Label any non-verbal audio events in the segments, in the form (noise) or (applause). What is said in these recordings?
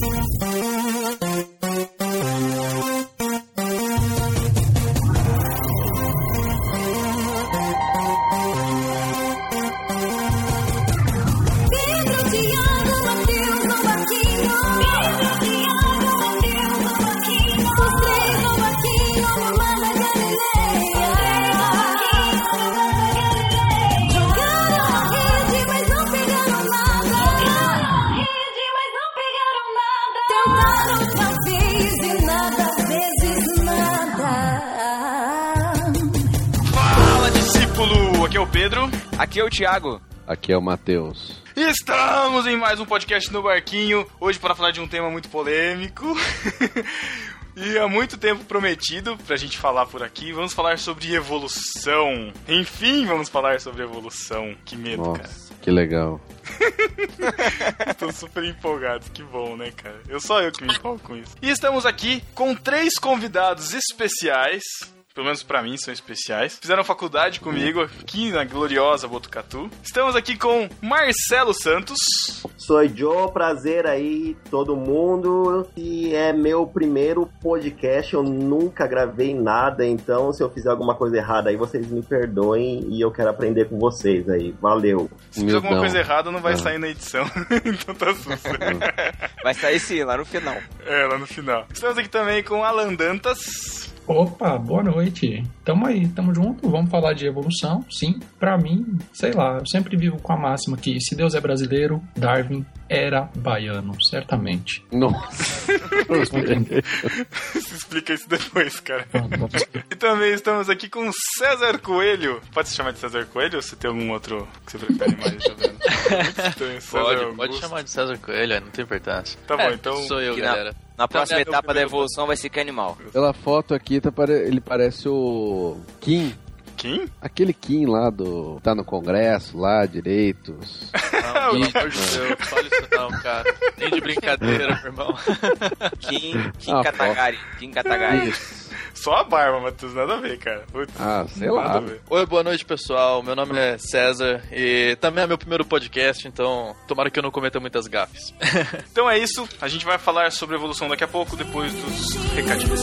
Pedro, Thiago. Aqui é o Matheus. Estamos em mais um podcast no Barquinho, hoje para falar de um tema muito polêmico (laughs) e há muito tempo prometido pra gente falar por aqui. Vamos falar sobre evolução. Enfim, vamos falar sobre evolução. Que medo, cara. Nossa, que legal. (laughs) Tô super empolgado, que bom, né, cara? Eu só eu que me empolgo com isso. E estamos aqui com três convidados especiais. Pelo menos pra mim são especiais. Fizeram faculdade comigo aqui na gloriosa Botucatu. Estamos aqui com Marcelo Santos. Sou Joe, prazer aí, todo mundo. E é meu primeiro podcast, eu nunca gravei nada, então se eu fizer alguma coisa errada aí, vocês me perdoem e eu quero aprender com vocês aí. Valeu. Se fizer alguma coisa errada, não vai Ah. sair na edição. (laughs) então tá susto. Vai sair sim, lá no final. é, lá no final. Estamos aqui também com Alan Dantas. Opa, boa noite. Tamo aí, tamo junto. Vamos falar de evolução, sim. Pra mim, sei lá, eu sempre vivo com a máxima que se Deus é brasileiro, Darwin era baiano, certamente. Nossa. (laughs) Se explica isso depois, cara. E também estamos aqui com César Coelho. Pode se chamar de César Coelho ou você tem algum outro que você prefere mais? (laughs) Tá vendo? Pode, pode chamar de César Coelho, não tem importância. Tá bom, É, então. Sou eu, que na- galera. Na próxima é etapa da evolução vai ser que animal. Pela foto aqui, tá pare- ele parece o Kim. Quem? Aquele Kim lá do. tá no Congresso, lá, direitos. Não, pelo amor de Deus, fala isso não, cara. Nem de brincadeira, meu irmão. Kim, Kim Ah, Katagari. Kim Katagari. Isso. Só a barba, Matheus, nada a ver, cara. Putz, Ah, sei nada a lá. ver. Oi, boa noite, pessoal. Meu nome é César e também é meu primeiro podcast, então tomara que eu não cometa muitas gafes. Então é isso, a gente vai falar sobre evolução daqui a pouco, depois dos recadinhos.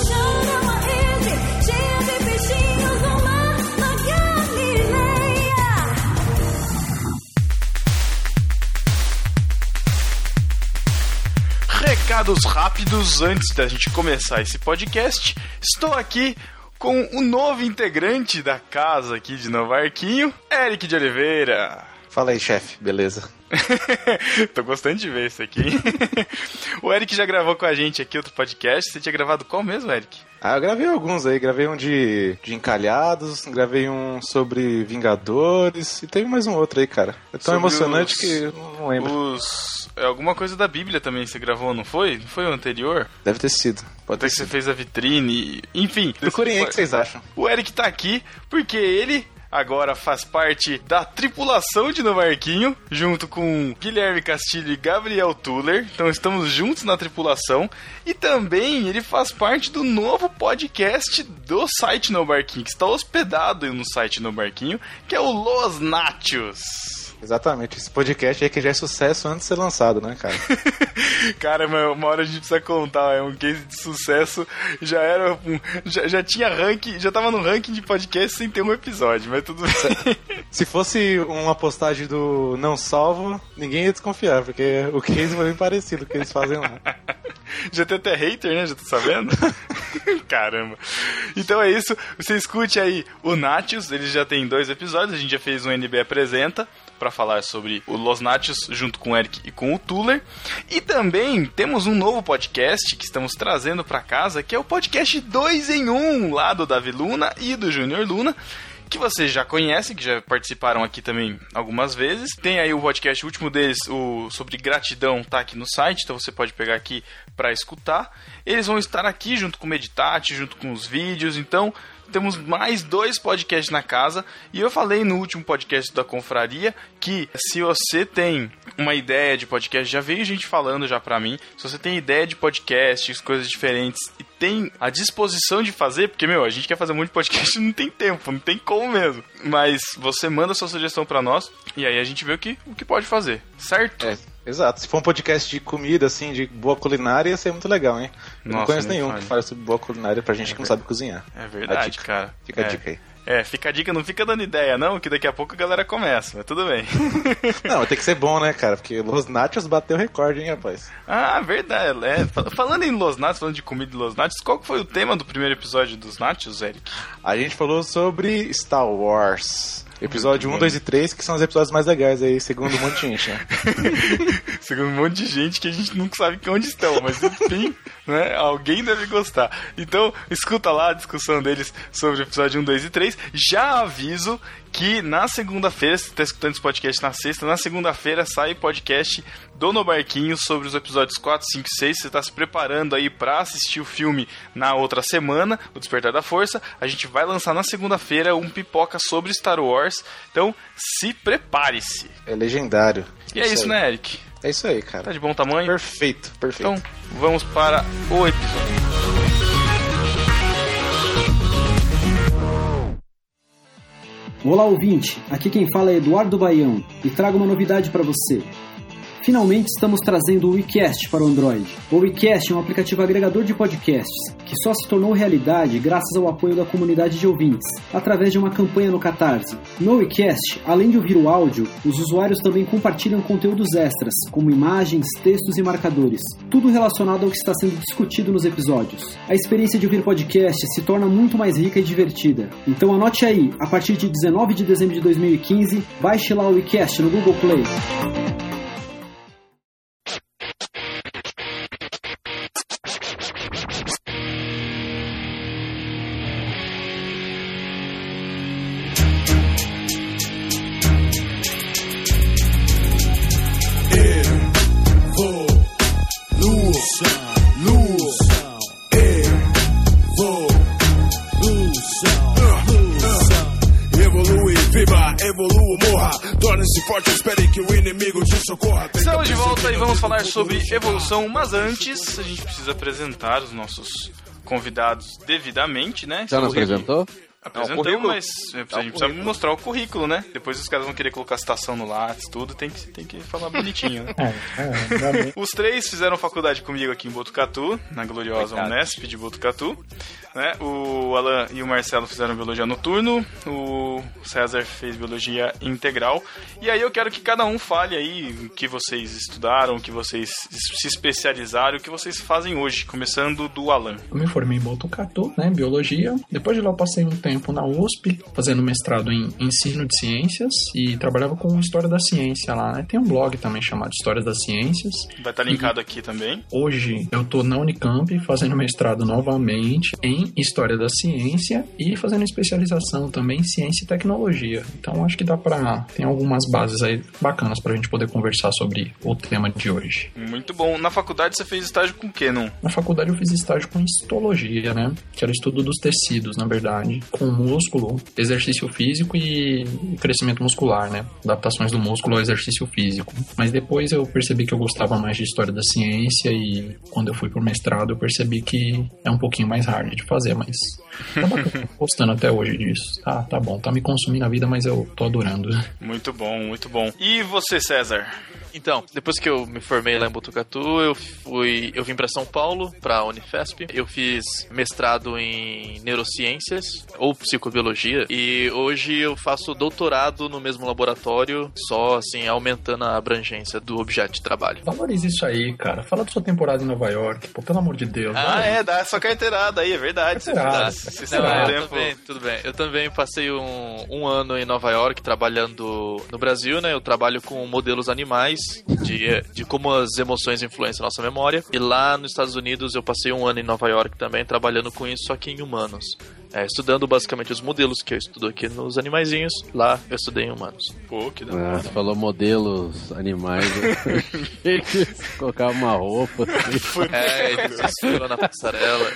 Recados rápidos antes da gente começar esse podcast. Estou aqui com o novo integrante da casa aqui de Novo Arquinho, Eric de Oliveira. Fala aí, chefe, beleza? (laughs) Tô gostando de ver isso aqui. (laughs) o Eric já gravou com a gente aqui outro podcast. Você tinha gravado qual mesmo, Eric? Ah, eu gravei alguns aí, gravei um de, de Encalhados, gravei um sobre Vingadores e teve mais um outro aí, cara. É tão Sobre emocionante os- que eu não lembro. Os. É alguma coisa da Bíblia também você gravou, não foi? Não foi o anterior? Deve ter sido. Pode Até ter que você sido. fez a vitrine. Enfim. Procurem aí o que vocês acham. O Eric tá aqui porque ele agora faz parte da tripulação de Novo Arquinho, junto com Guilherme Castilho e Gabriel Tuller. Então estamos juntos na tripulação. E também ele faz parte do novo podcast do site No Barquinho, que está hospedado no site No Barquinho, que é o Los Nachos. Exatamente, esse podcast aí que já é sucesso antes de ser lançado, né, cara? (laughs) Cara, mas uma hora a gente precisa contar, é um case de sucesso. Já era um, já, já tinha ranking, já tava no ranking de podcast sem ter um episódio, mas tudo bem. (laughs) Se fosse uma postagem do Não Salvo, ninguém ia desconfiar, porque o case foi bem parecido com o que eles fazem lá. Já tem até hater, né? Já tô sabendo? (laughs) Caramba. Então é isso. Você escute aí o Natius, ele já tem dois episódios. A gente já fez um NB Apresenta para falar sobre o Los Natius junto com o Eric e com o Tuller. E também temos um novo podcast que estamos trazendo para casa, que é o podcast 2 em 1, lá do Davi Luna e do Júnior Luna que vocês já conhecem, que já participaram aqui também algumas vezes. Tem aí o podcast o último deles, o sobre gratidão, tá aqui no site, então você pode pegar aqui para escutar. Eles vão estar aqui junto com o Meditate, junto com os vídeos, então temos mais dois podcasts na casa. E eu falei no último podcast da Confraria que se você tem uma ideia de podcast, já veio gente falando já pra mim, se você tem ideia de podcasts, coisas diferentes e tem a disposição de fazer, porque, meu, a gente quer fazer muito podcast e (laughs) não tem tempo, não tem como mesmo. Mas você manda sua sugestão pra nós e aí a gente vê o que, o que pode fazer, certo? É, Exato. Se for um podcast de comida, assim, de boa culinária, ia ser muito legal, hein? Eu não Nossa, conheço nenhum fale. que fale sobre boa culinária pra gente que não sabe cozinhar. É verdade, cara. Fica é. a dica aí. É, fica a dica, não fica dando ideia, não, que daqui a pouco a galera começa, mas tudo bem. (laughs) Não, tem que ser bom, né, cara? Porque Los Nachos bateu recorde, hein, rapaz? ah, verdade. É. Fal- Falando em Los Nachos, falando de comida de Los Nachos, qual foi o tema do primeiro episódio dos Nachos, Eric? A gente falou sobre Star Wars. Episódio Muito 1, bom. 2 e 3, que são os episódios mais legais aí, segundo um monte de gente, né? (laughs) Segundo um monte de gente que a gente nunca sabe onde estão, mas enfim, (laughs) né, alguém deve gostar. Então, escuta lá a discussão deles sobre o episódio 1, 2 e 3. Já aviso que na segunda-feira, se você está escutando esse podcast na sexta, na segunda-feira sai podcast do No Barquinho sobre os episódios 4, 5 e 6. Você está se preparando aí para assistir o filme na outra semana, O Despertar da Força. A gente vai lançar na segunda-feira um pipoca sobre Star Wars. Então, se prepare-se. É legendário. E é isso, aí. né, Eric? É isso aí, Tá cara. de bom tamanho? Perfeito, perfeito. Então, vamos para o episódio. Olá ouvinte, aqui quem fala é Eduardo Baião e trago uma novidade para você. Finalmente estamos trazendo o WeCast para o Android. O WeCast é um aplicativo agregador de podcasts que só se tornou realidade graças ao apoio da comunidade de ouvintes, através de uma campanha no Catarse. No WeCast, além de ouvir o áudio, os usuários também compartilham conteúdos extras, como imagens, textos e marcadores, tudo relacionado ao que está sendo discutido nos episódios. A experiência de ouvir podcast se torna muito mais rica e divertida. Então anote aí, a partir de 19 de dezembro de 2015, baixe lá o WeCast no Google Play. Falar sobre evolução, mas antes a gente precisa apresentar os nossos convidados devidamente, né? Já nos apresentou? Apresentamos, mas a gente precisa mostrar o currículo, né? Depois os caras vão querer colocar citação no Lattes, tudo, tem que, tem que falar bonitinho, né? (laughs) É, é. Os três fizeram faculdade comigo aqui em Botucatu, na gloriosa Coitado. Unesp de Botucatu. Né? O Alan e o Marcelo fizeram biologia noturno, o César fez biologia integral. E aí eu quero que cada um fale aí o que vocês estudaram, o que vocês se especializaram, o que vocês fazem hoje, começando do Alan. Eu me formei em Botucatu, né, biologia. Depois de lá eu passei um tempo na USP, fazendo mestrado em ensino de ciências e trabalhava com história da ciência lá, né? Tem um blog também chamado Histórias das Ciências. Vai estar linkado aqui também. Hoje eu tô na Unicamp fazendo mestrado novamente em História da Ciência e fazendo especialização também em Ciência e Tecnologia. Então acho que dá pra... tem algumas bases aí bacanas pra gente poder conversar sobre o tema de hoje. Muito bom. Na faculdade você fez estágio com o quê, não? Na faculdade eu fiz estágio com histologia, né? Que era o estudo dos tecidos, na verdade. Com músculo, exercício físico e crescimento muscular, né? Adaptações do músculo ao exercício físico. Mas depois eu percebi que eu gostava mais de história da ciência e quando eu fui pro mestrado eu percebi que é um pouquinho mais hard de fazer, mas tá bacana. (laughs) Gostando até hoje disso. Tá, tá bom. Tá me consumindo a vida, mas eu tô adorando. Muito bom, muito bom. E você, César? Então, depois que eu me formei lá em Botucatu, eu fui, eu vim para São Paulo, para Unifesp. Eu fiz mestrado em neurociências ou psicobiologia e hoje eu faço doutorado no mesmo laboratório, só assim aumentando a abrangência do objeto de trabalho. Valorize isso aí, cara. Fala da sua temporada em Nova York, pô, pelo amor de Deus. Ah, vai. é, dá essa carteirada aí, é verdade. Você Carteirada, você Não, tempo. também, tudo bem. Eu também passei um, um ano em Nova York trabalhando no Brasil, né? Eu trabalho com modelos animais, de, de como as emoções influenciam a nossa memória. E lá nos Estados Unidos eu passei um ano em Nova York também trabalhando com isso, só que em humanos. É, estudando basicamente os modelos que eu estudo aqui nos animaizinhos. Lá eu estudei em humanos. Pô, que da. Ah, você falou modelos animais. (laughs) colocava uma roupa. Assim. É, eles desfilam na passarela.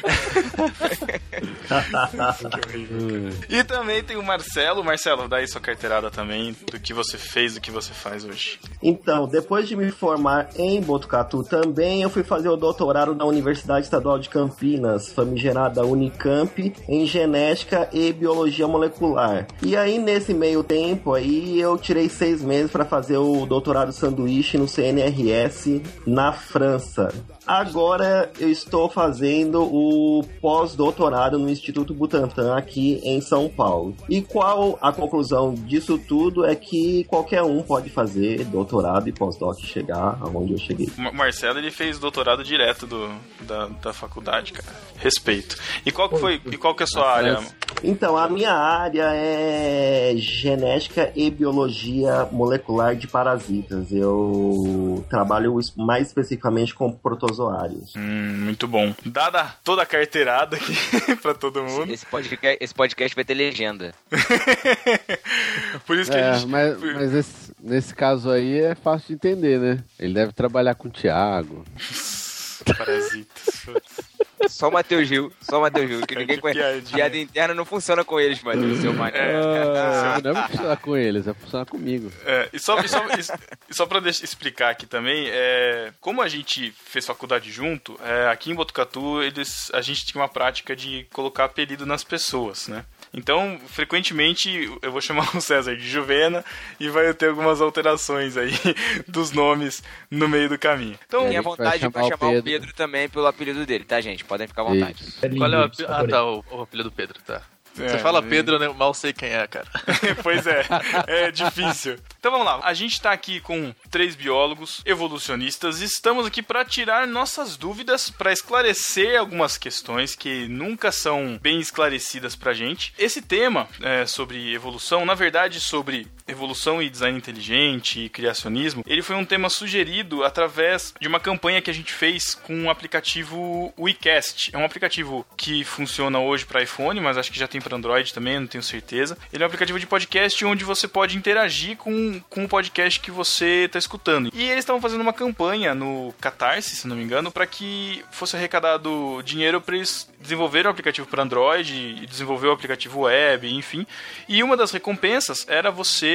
E também tem o Marcelo. Marcelo, dá aí sua carteirada também do que você fez, do que você faz hoje. Então, depois de me formar em Botucatu, também eu fui fazer o doutorado na Universidade Estadual de Campinas, famigerada Unicamp, em genética e biologia molecular. E aí, nesse meio tempo aí, eu tirei seis meses para fazer o doutorado sanduíche no CNRS na França. Agora eu estou fazendo o pós-doutorado no Instituto Butantan aqui em São Paulo. E qual a conclusão disso tudo é que qualquer um pode fazer doutorado e pós-doc chegar aonde eu cheguei. Ma- Marcelo, ele fez doutorado direto do, da, da faculdade, cara. Respeito. E qual que foi, e qual que é a sua área? Então, a minha área é genética e biologia molecular de parasitas. Eu trabalho mais especificamente com protozoários. Hum, muito bom. Dada toda a carteirada aqui (laughs) pra todo mundo. Esse podcast, esse podcast vai ter legenda. (laughs) Por isso que É, a gente. mas, mas esse- nesse caso aí é fácil de entender, né? Ele deve trabalhar com o Thiago. (laughs) Parasitas. Só o Matheus Gil, só o Matheus Gil, que ninguém conhece. Piada interna não funciona com eles, Matheus, seu mané. Ah, não vai funcionar com eles, vai funcionar comigo. É, e só, e só, e só pra deixar- explicar aqui também, é, como a gente fez faculdade junto, é, aqui em Botucatu eles, a gente tinha uma prática de colocar apelido nas pessoas, né? Então, frequentemente, eu vou chamar o César de Juvena e vai ter algumas alterações aí (laughs) dos nomes no meio do caminho. Então, Tenha vai vontade chamar pra o chamar o Pedro. Pedro também pelo apelido dele, tá, gente? Podem ficar à vontade. Isso. Qual é o apelido? Ah, tá, o, o apelido do Pedro, tá. É, Você fala Pedro, né? Mal sei quem é, cara. (laughs) pois é, é difícil. Então vamos lá, a gente tá aqui com três biólogos evolucionistas e estamos aqui para tirar nossas dúvidas, para esclarecer algumas questões que nunca são bem esclarecidas pra gente. Esse tema é, sobre evolução, na verdade sobre evolução e design inteligente e criacionismo, ele foi um tema sugerido através de uma campanha que a gente fez com o aplicativo WeCast. É um aplicativo que funciona hoje para iPhone, mas acho que já tem para Android também, não tenho certeza. Ele é um aplicativo de podcast onde você pode interagir com, com o podcast que você está escutando. E eles estavam fazendo uma campanha no Catarse, se não me engano, para que fosse arrecadado dinheiro para eles desenvolverem o aplicativo para Android e desenvolver o aplicativo web, enfim. E uma das recompensas era você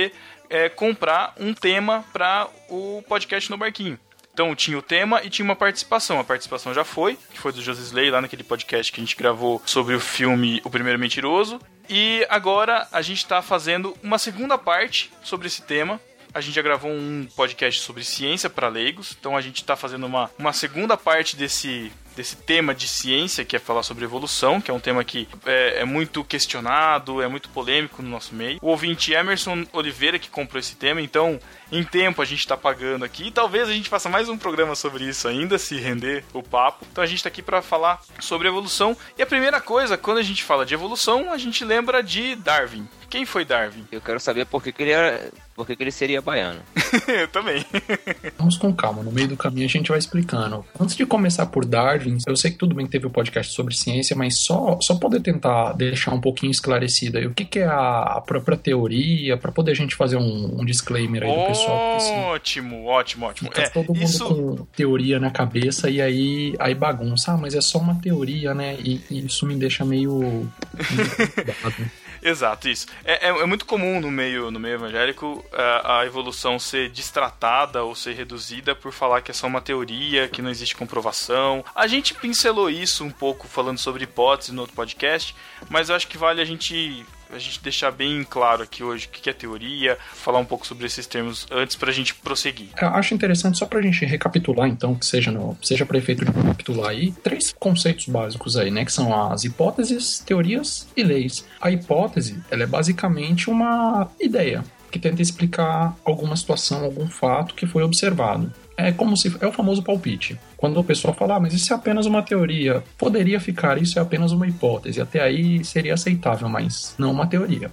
é, comprar um tema para o podcast no barquinho. Então tinha o tema e tinha uma participação. A participação já foi, que foi do José Slay lá naquele podcast que a gente gravou sobre o filme O Primeiro Mentiroso. E agora a gente está fazendo uma segunda parte sobre esse tema. A gente já gravou um podcast sobre ciência para leigos, então a gente está fazendo uma, uma segunda parte desse, desse tema de ciência, que é falar sobre evolução, que é um tema que é, é muito questionado, é muito polêmico no nosso meio. O ouvinte Emerson Oliveira que comprou esse tema, então em tempo a gente está pagando aqui. E talvez a gente faça mais um programa sobre isso ainda, se render o papo. Então a gente está aqui para falar sobre evolução. E a primeira coisa, quando a gente fala de evolução, a gente lembra de Darwin. Quem foi Darwin? Eu quero saber por que, que ele era. Por que, que ele seria baiano. (laughs) Eu também. (laughs) Vamos com calma, no meio do caminho a gente vai explicando. Antes de começar por Darwin, eu sei que tudo bem que teve o podcast sobre ciência, mas só, só poder tentar deixar um pouquinho esclarecido aí o que, que é a, a própria teoria, para poder a gente fazer um, um disclaimer aí do pessoal. Ótimo, ótimo, ótimo. Fica É, todo mundo isso, com teoria na cabeça e aí, aí bagunça. Ah, mas é só uma teoria, né? E, e isso me deixa meio. (laughs) Exato, isso. É, é, é muito comum no meio, no meio evangélico a, a evolução ser distratada ou ser reduzida por falar que é só uma teoria, que não existe comprovação. A gente pincelou isso um pouco falando sobre hipótese no outro podcast, mas eu acho que vale a gente a gente deixar bem claro aqui hoje o que é teoria, falar um pouco sobre esses termos antes pra gente prosseguir. Eu acho interessante, só pra gente recapitular, então, que seja, seja para efeito de recapitular aí, três conceitos básicos aí, né? Que são as hipóteses, teorias e leis. A hipótese, ela é basicamente uma ideia que tenta explicar alguma situação, algum fato que foi observado. É como se é o famoso palpite. Quando o pessoal fala, ah, mas isso é apenas uma teoria, poderia ficar, isso é apenas uma hipótese. Até aí seria aceitável, mas não uma teoria.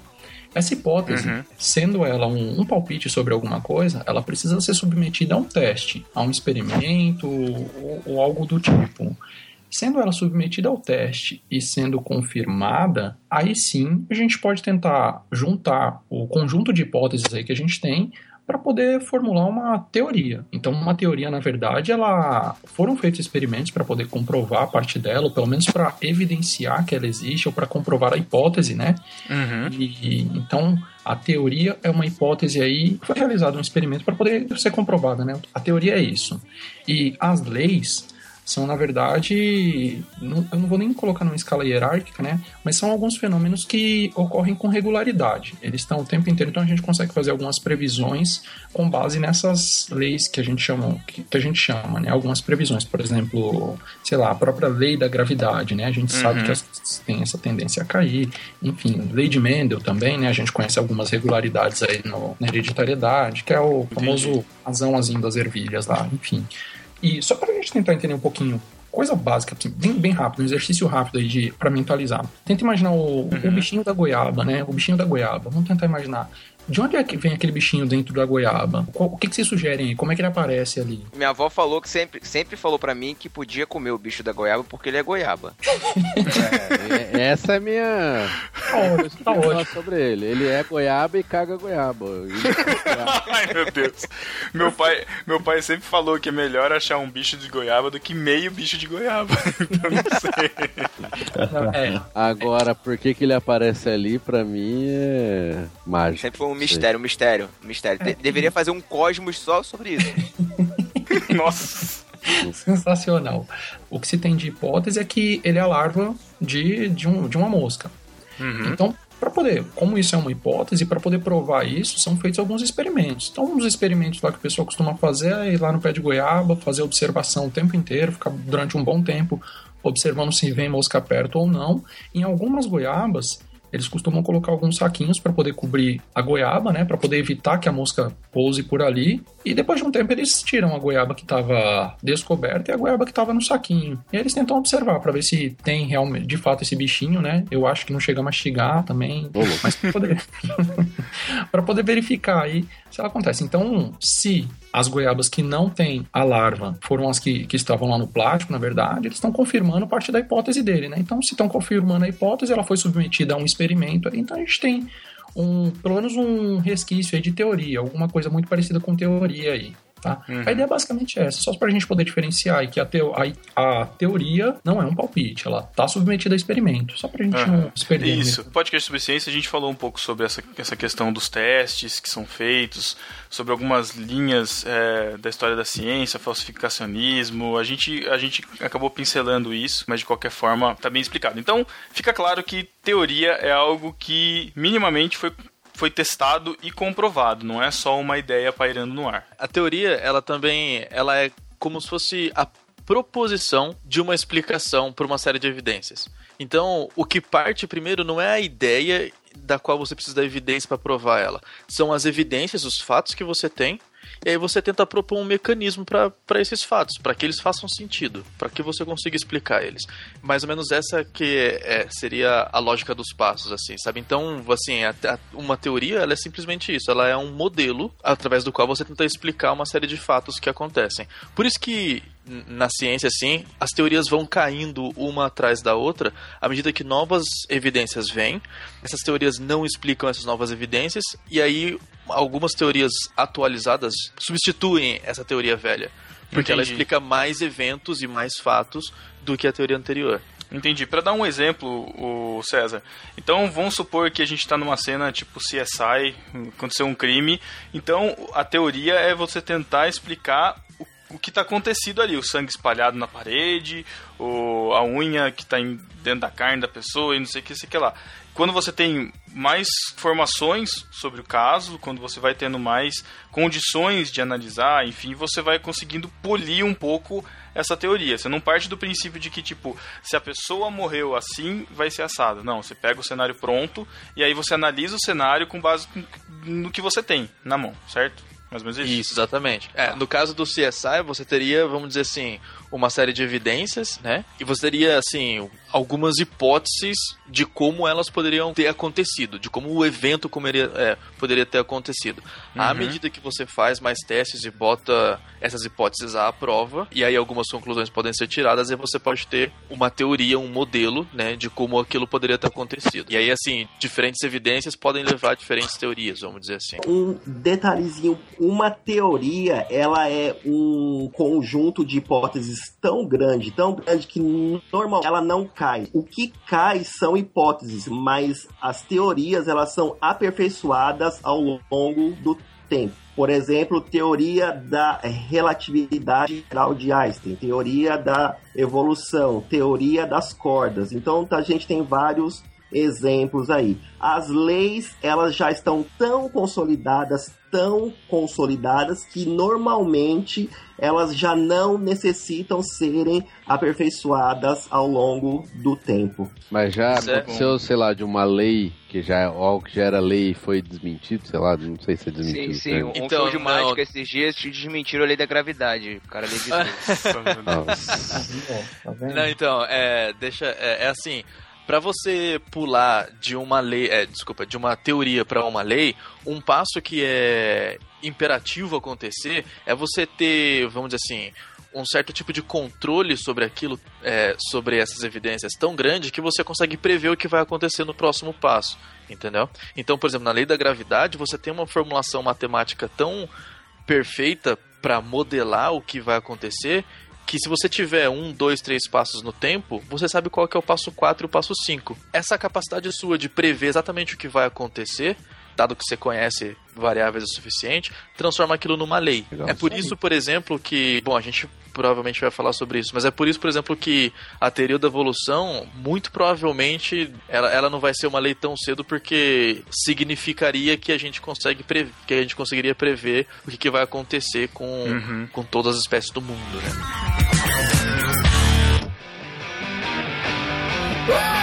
Essa hipótese, Uhum. sendo ela um, um palpite sobre alguma coisa, ela precisa ser submetida a um teste, a um experimento ou, ou algo do tipo. Sendo ela submetida ao teste e sendo confirmada, aí sim a gente pode tentar juntar o conjunto de hipóteses aí que a gente tem para poder formular uma teoria. Então, uma teoria, na verdade, ela foram feitos experimentos para poder comprovar a parte dela, ou pelo menos para evidenciar que ela existe, ou para comprovar a hipótese, né? Uhum. E, então, a teoria é uma hipótese aí, foi realizado um experimento para poder ser comprovada, né? A teoria é isso. E as leis são, na verdade, não- eu não vou nem colocar numa escala hierárquica, né? Mas são alguns fenômenos que ocorrem com regularidade. Eles estão o tempo inteiro, então a gente consegue fazer algumas previsões com base nessas leis que a gente chama, que, que a gente chama, né? Algumas previsões, por exemplo, sei lá, a própria lei da gravidade, né? A gente sabe que as têm essa tendência a cair. Enfim, lei de Mendel também, né? A gente conhece algumas regularidades aí no, na hereditariedade, que é o famoso razão azinho das ervilhas lá, enfim. E só para a gente tentar entender um pouquinho, coisa básica, assim, bem, bem rápido, um exercício rápido aí de, pra mentalizar. Tenta imaginar o, o bichinho da goiaba, né? O bichinho da goiaba. Vamos tentar imaginar. De onde é que vem aquele bichinho dentro da goiaba? O que, que vocês sugerem aí? Como é que ele aparece ali? Minha avó falou que sempre, sempre falou pra mim que podia comer o bicho da goiaba porque ele é goiaba. (laughs) É, Essa é a minha. Tá ótimo, tá falar ótimo. sobre ele. Ele é goiaba e caga goiaba. (laughs) Ai, meu Deus. Meu pai, meu pai sempre falou que é melhor achar um bicho de goiaba do que meio bicho de goiaba. (laughs) Então não sei. É, Agora, por que, que ele aparece ali, pra mim é mágico. Sempre foi um mistério, um mistério, um mistério. De- deveria fazer um cosmos só sobre isso. (laughs) Nossa. sensacional. O que se tem de hipótese é que ele é a larva de, de, um, de uma mosca. Então, para poder, como isso é uma hipótese, para poder provar isso, são feitos alguns experimentos. Então, um dos experimentos lá que o pessoal costuma fazer é ir lá no pé de goiaba, fazer observação o tempo inteiro, ficar durante um bom tempo observando se vem mosca perto ou não. Em algumas goiabas, eles costumam colocar alguns saquinhos para poder cobrir a goiaba, né, para poder evitar que a mosca pouse por ali. E depois de um tempo eles tiram a goiaba que estava descoberta e a goiaba que estava no saquinho. E aí eles tentam observar para ver se tem realmente, de fato, esse bichinho, né? Eu acho que não chega a mastigar também, mas para poder (laughs) para poder verificar aí se ela acontece. Então, se as goiabas que não têm a larva foram as que, que estavam lá no plástico, na verdade, eles estão confirmando parte da hipótese dele, né? Então, se estão confirmando a hipótese, ela foi submetida a um experimento, então a gente tem um, pelo menos um resquício de teoria, alguma coisa muito parecida com teoria aí. Tá? A ideia é basicamente essa, só para a gente poder diferenciar aí que a, teo- a- a teoria não é um palpite, ela está submetida a experimento, só para a gente Aham. não se perder. Isso, no podcast sobre ciência a gente falou um pouco sobre essa, essa questão dos testes que são feitos, sobre algumas linhas é, da história da ciência, falsificacionismo. A gente, a gente acabou pincelando isso, mas de qualquer forma está bem explicado. Então, fica claro que teoria é algo que minimamente foi, foi testado e comprovado, não é só uma ideia pairando no ar. A teoria, ela também, ela é como se fosse a proposição de uma explicação para uma série de evidências. Então, o que parte primeiro não é a ideia da qual você precisa da evidência para provar ela. São as evidências, os fatos que você tem, e aí você tenta propor um mecanismo para esses fatos, para que eles façam sentido, para que você consiga explicar eles. Mais ou menos essa que é- é- seria a lógica dos passos, assim, sabe? Então, assim, a- a- uma teoria, ela é simplesmente isso, ela é um modelo através do qual você tenta explicar uma série de fatos que acontecem. Por isso que na ciência, assim, as teorias vão caindo uma atrás da outra à medida que novas evidências vêm. Essas teorias não explicam essas novas evidências e aí algumas teorias atualizadas substituem essa teoria velha. Porque ela Entendi. explica mais eventos e mais fatos do que a teoria anterior. Entendi. Para dar um exemplo, o César. Então, vamos supor que a gente está numa cena tipo CSI, aconteceu um crime. Então, a teoria é você tentar explicar o, o que está acontecido ali, o sangue espalhado na parede, o, a unha que está dentro da carne da pessoa e não sei o que, sei que lá. Quando você tem mais informações sobre o caso, quando você vai tendo mais condições de analisar, enfim, você vai conseguindo polir um pouco essa teoria. Você não parte do princípio de que, tipo, se a pessoa morreu assim, vai ser assado. Não, você pega o cenário pronto e aí você analisa o cenário com base no que você tem na mão, certo? Mais ou menos isso. Isso, exatamente. É, no caso do CSI, você teria, vamos dizer assim, uma série de evidências, né? E você teria, assim, algumas hipóteses de como elas poderiam ter acontecido, de como o evento comeria, é, poderia ter acontecido. À Uhum. medida que você faz mais testes e bota essas hipóteses à prova, e aí algumas conclusões podem ser tiradas, e você pode ter uma teoria, um modelo, né, de como aquilo poderia ter acontecido. E aí, assim, diferentes evidências podem levar a diferentes teorias, vamos dizer assim. Um detalhezinho, uma teoria, ela é um conjunto de hipóteses tão grande, tão grande que normal ela não cai. O que cai são hipóteses, mas as teorias elas são aperfeiçoadas ao longo do tempo. Por exemplo, teoria da relatividade geral de Einstein, teoria da evolução, teoria das cordas. Então a gente tem vários exemplos aí. As leis, elas já estão tão consolidadas, tão consolidadas que normalmente elas já não necessitam serem aperfeiçoadas ao longo do tempo. Mas já Certo. aconteceu, sei lá, de uma lei que já, algo que já era lei e foi desmentido, sei lá, não sei se é Sim, desmentido. sim. né? Um Então, show de não. mágica esses dias te desmentiram a lei da gravidade. O cara levitou. (laughs) (laughs) Nossa. Tá vendo? Não, então, é, deixa, é, é assim, Pra você pular de uma lei, é, desculpa, de uma teoria pra uma lei, um passo que é imperativo acontecer é você ter, vamos dizer assim, um certo tipo de controle sobre aquilo, é, sobre essas evidências tão grande que você consegue prever o que vai acontecer no próximo passo, entendeu? Então, por exemplo, na lei da gravidade, você tem uma formulação matemática tão perfeita para modelar o que vai acontecer que se você tiver um, dois, três passos no tempo, você sabe qual que é o passo 4 e o passo 5. Essa capacidade sua de prever exatamente o que vai acontecer, dado que você conhece variáveis o suficiente, transforma aquilo numa lei. Legal. É por isso, por exemplo, que. Bom, a gente provavelmente vai falar sobre isso, mas é por isso, por exemplo, que a teoria da evolução, muito provavelmente, ela, ela não vai ser uma lei tão cedo, porque significaria que a gente consegue prever, que a gente conseguiria prever o que, que vai acontecer com, Uhum. com todas as espécies do mundo, né? (laughs)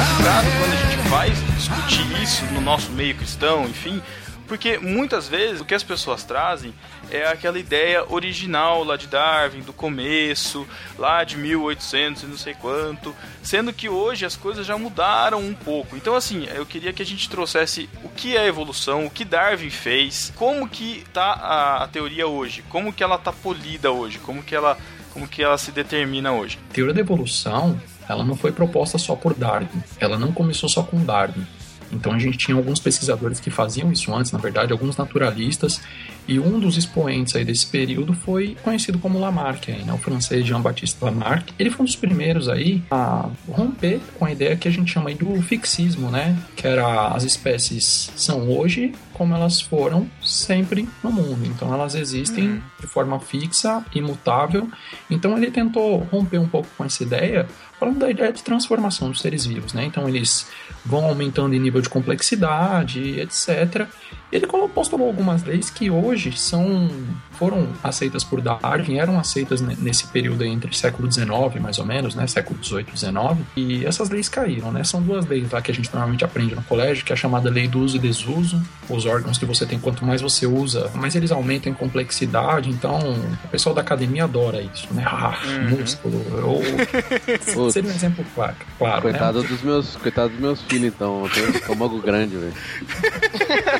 Quando a gente vai discutir isso no nosso meio cristão, enfim, porque muitas vezes o que as pessoas trazem é aquela ideia original lá de Darwin, do começo, lá de 1800 e não sei quanto, sendo que hoje as coisas já mudaram um pouco. Então, assim, eu queria que a gente trouxesse o que é evolução, o que Darwin fez, como que tá a, a teoria hoje, como que ela tá polida hoje, como que ela, como que ela se determina hoje. A teoria da evolução, ela não foi proposta só por Darwin. Ela não começou só com Darwin. Então a gente tinha alguns pesquisadores que faziam isso antes, na verdade, alguns naturalistas, e um dos expoentes aí desse período foi conhecido como Lamarck, aí, né, o francês Jean-Baptiste Lamarck. Ele foi um dos primeiros aí a romper com a ideia que a gente chama aí do fixismo, né, que era as espécies são hoje como elas foram sempre no mundo. Então elas existem de forma fixa, imutável. Então ele tentou romper um pouco com essa ideia, falando da ideia de transformação dos seres vivos, né? Então eles vão aumentando em nível de complexidade, etc. Ele colocou- postulou algumas leis que hoje são foram aceitas por Darwin, eram aceitas ne- nesse período entre século XIX, mais ou menos, né, século XVIII e XIX, e essas leis caíram, né? São duas leis lá que a gente normalmente aprende no colégio, que é a chamada lei do uso e desuso. Os órgãos que você tem, quanto mais você usa, mais eles aumentam em complexidade. Então, o pessoal da academia adora isso, né? Ah, músculo. Ou... (laughs) Seria um exemplo claro, claro né? Coitado dos meus, coitado dos meus filhos, então. Eu tenho um estômago grande, velho. (laughs)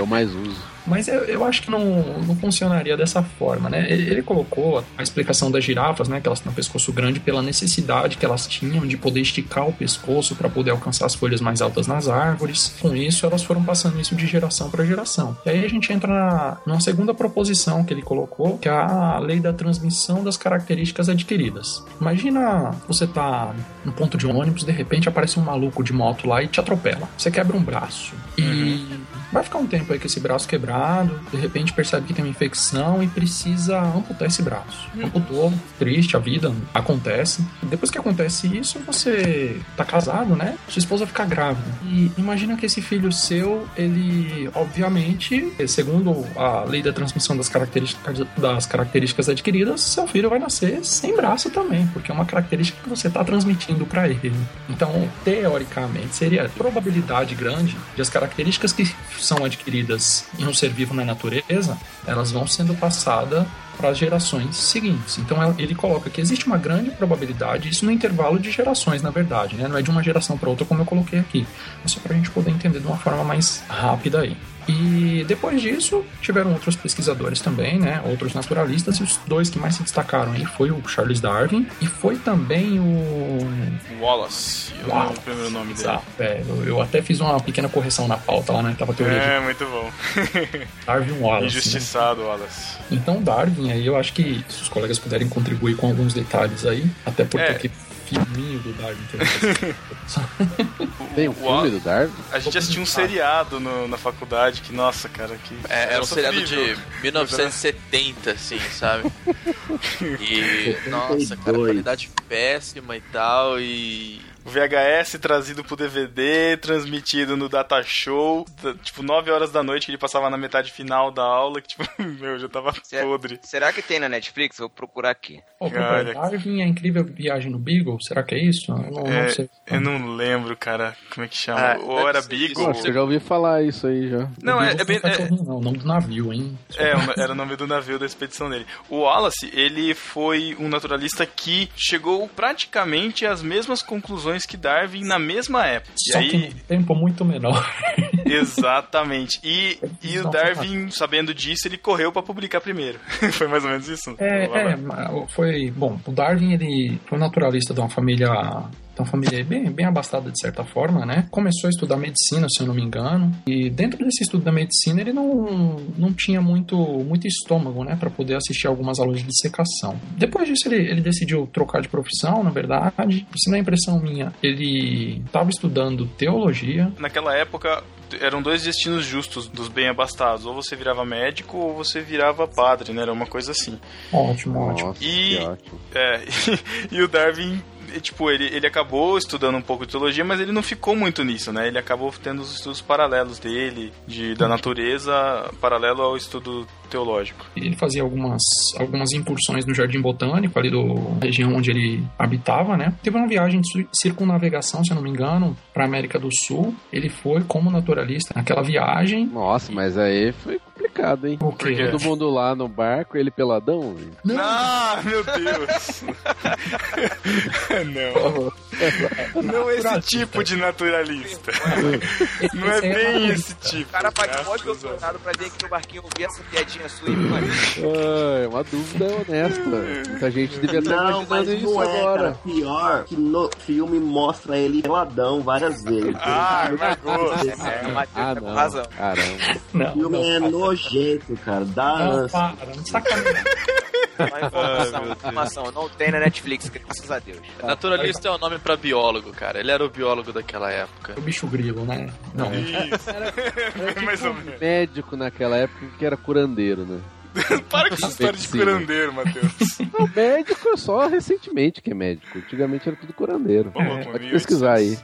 Eu mais uso. Mas eu, eu acho que não, não funcionaria dessa forma, né? Ele, ele colocou a explicação das girafas, né? Que elas têm um pescoço grande pela necessidade que elas tinham de poder esticar o pescoço para poder alcançar as folhas mais altas nas árvores. Com isso, elas foram passando isso de geração para geração. E aí a gente entra na, numa segunda proposição que ele colocou, que é a lei da transmissão das características adquiridas. Imagina você tá no ponto de ônibus, de repente aparece um maluco de moto lá e te atropela. Você quebra um braço. E vai ficar um tempo aí com esse braço quebrado, de repente percebe que tem uma infecção e precisa amputar esse braço. Amputou, triste, a vida acontece. Depois que acontece isso, você tá casado, né? Sua esposa fica grávida. E imagina que esse filho seu, ele, obviamente, segundo a lei da transmissão das características, das características adquiridas, seu filho vai nascer sem braço também, porque é uma característica que você está transmitindo para ele. Então, teoricamente, seria probabilidade grande de as características que são adquiridas em um ser vivo na natureza, elas vão sendo passadas para as gerações seguintes. Então ele coloca que existe uma grande probabilidade, isso no intervalo de gerações, na verdade, né? não é de uma geração para outra como eu coloquei aqui, é só para a gente poder entender de uma forma mais rápida aí. E depois disso, tiveram outros pesquisadores também, né? Outros naturalistas, e os dois que mais se destacaram aí foi o Charles Darwin e foi também o Wallace, eu não Uau. lembro o primeiro nome dele. Exato, é, eu, eu até fiz uma pequena correção na pauta lá, né? Tava teoria É, muito bom. de (laughs) Darwin Wallace. né? Injustiçado, Wallace. Então, Darwin, aí eu acho que se os colegas puderem contribuir com alguns detalhes aí, até porque É. filminho do Darwin. (laughs) Tem um filme do Darwin? A gente assistiu um seriado no- na faculdade que, nossa, cara, que. É, era um seriado de (laughs) sofrível. 1970, assim, sabe? (laughs) E, nossa, cara, 72. qualidade péssima e tal, e... VHS trazido pro DVD, transmitido no Data Show, tipo, 9 horas da noite que ele passava na metade final da aula, que tipo, (laughs) meu, já tava Será- podre. Será que tem na Netflix? Vou procurar aqui. Oh, Cara, Darwin, a incrível viagem no Beagle, será que é isso? Eu não, não É, sei. eu não lembro, cara, como é que chama. Ah, Ou era Beagle. Nossa, eu já ouvi falar isso aí já. Não, O é, é bem. é- não, o nome do navio, hein? É, era o nome do navio da expedição dele. O Wallace, ele foi um naturalista que chegou praticamente às mesmas conclusões que Darwin na mesma época. E Só aí, que num tempo muito menor. (laughs) exatamente. E, e o Darwin, sabendo disso, ele correu pra publicar primeiro. (laughs) foi mais ou menos isso. É, é, foi. Bom, o Darwin ele foi um naturalista de uma família. De uma família bem, bem abastada de certa forma, né? Começou a estudar medicina, se eu não me engano. E dentro desse estudo da medicina, ele não, não tinha muito, muito estômago, né? Pra poder assistir algumas aulas de dissecação. Depois disso, ele, ele decidiu trocar de profissão, na verdade. Se não é impressão minha, ele estava estudando teologia. Naquela época, eram dois destinos justos dos bem abastados. Ou você virava médico ou você virava padre, né? Era uma coisa assim. Ótimo, ótimo. E- ótimo. É, (laughs) e, o Darwin, e, tipo, ele, ele acabou estudando um pouco de teologia, mas ele não ficou muito nisso, né? Ele acabou tendo os estudos paralelos dele, de, da natureza, paralelo ao estudo teológico. Ele fazia algumas, algumas incursões no Jardim Botânico, ali do da região onde ele habitava, né? Teve uma viagem de ci- circunnavegação, se eu não me engano, para América do Sul. Ele foi como naturalista naquela viagem. Nossa, mas aí foi complicado, hein? O quê? Todo mundo lá no barco, ele peladão. velho. Ah, meu Deus! (laughs) não. Não esse tipo de naturalista. Não é bem esse tipo. O cara graças mó a- doutorado pra vir aqui no barquinho ouvir essa piadinha sua e (laughs) mano. Ah, é uma dúvida honesta. Muita gente devia estar Não, mas imaginando isso não é, agora. cara. Pior que no filme mostra ele peladão várias vezes. Ah, Margot. É, o Matheus Ah, tá com não. razão. Caramba. Não, O filme não, é para. Nojento, cara. Dá Não, para, não sacanagem. Uma informação, informação. Não tem na Netflix, graças a Deus. Naturalista é o nome pra biólogo, cara. Ele era o biólogo daquela época. O bicho grilo, né? Não. Isso. Mais ou menos. Médico naquela época que era curandeiro, né? (laughs) Para com essa história de curandeiro, Matheus. (laughs) Não, médico é só recentemente que é médico. Antigamente era tudo curandeiro. Ô, louco, Pode pesquisar aí.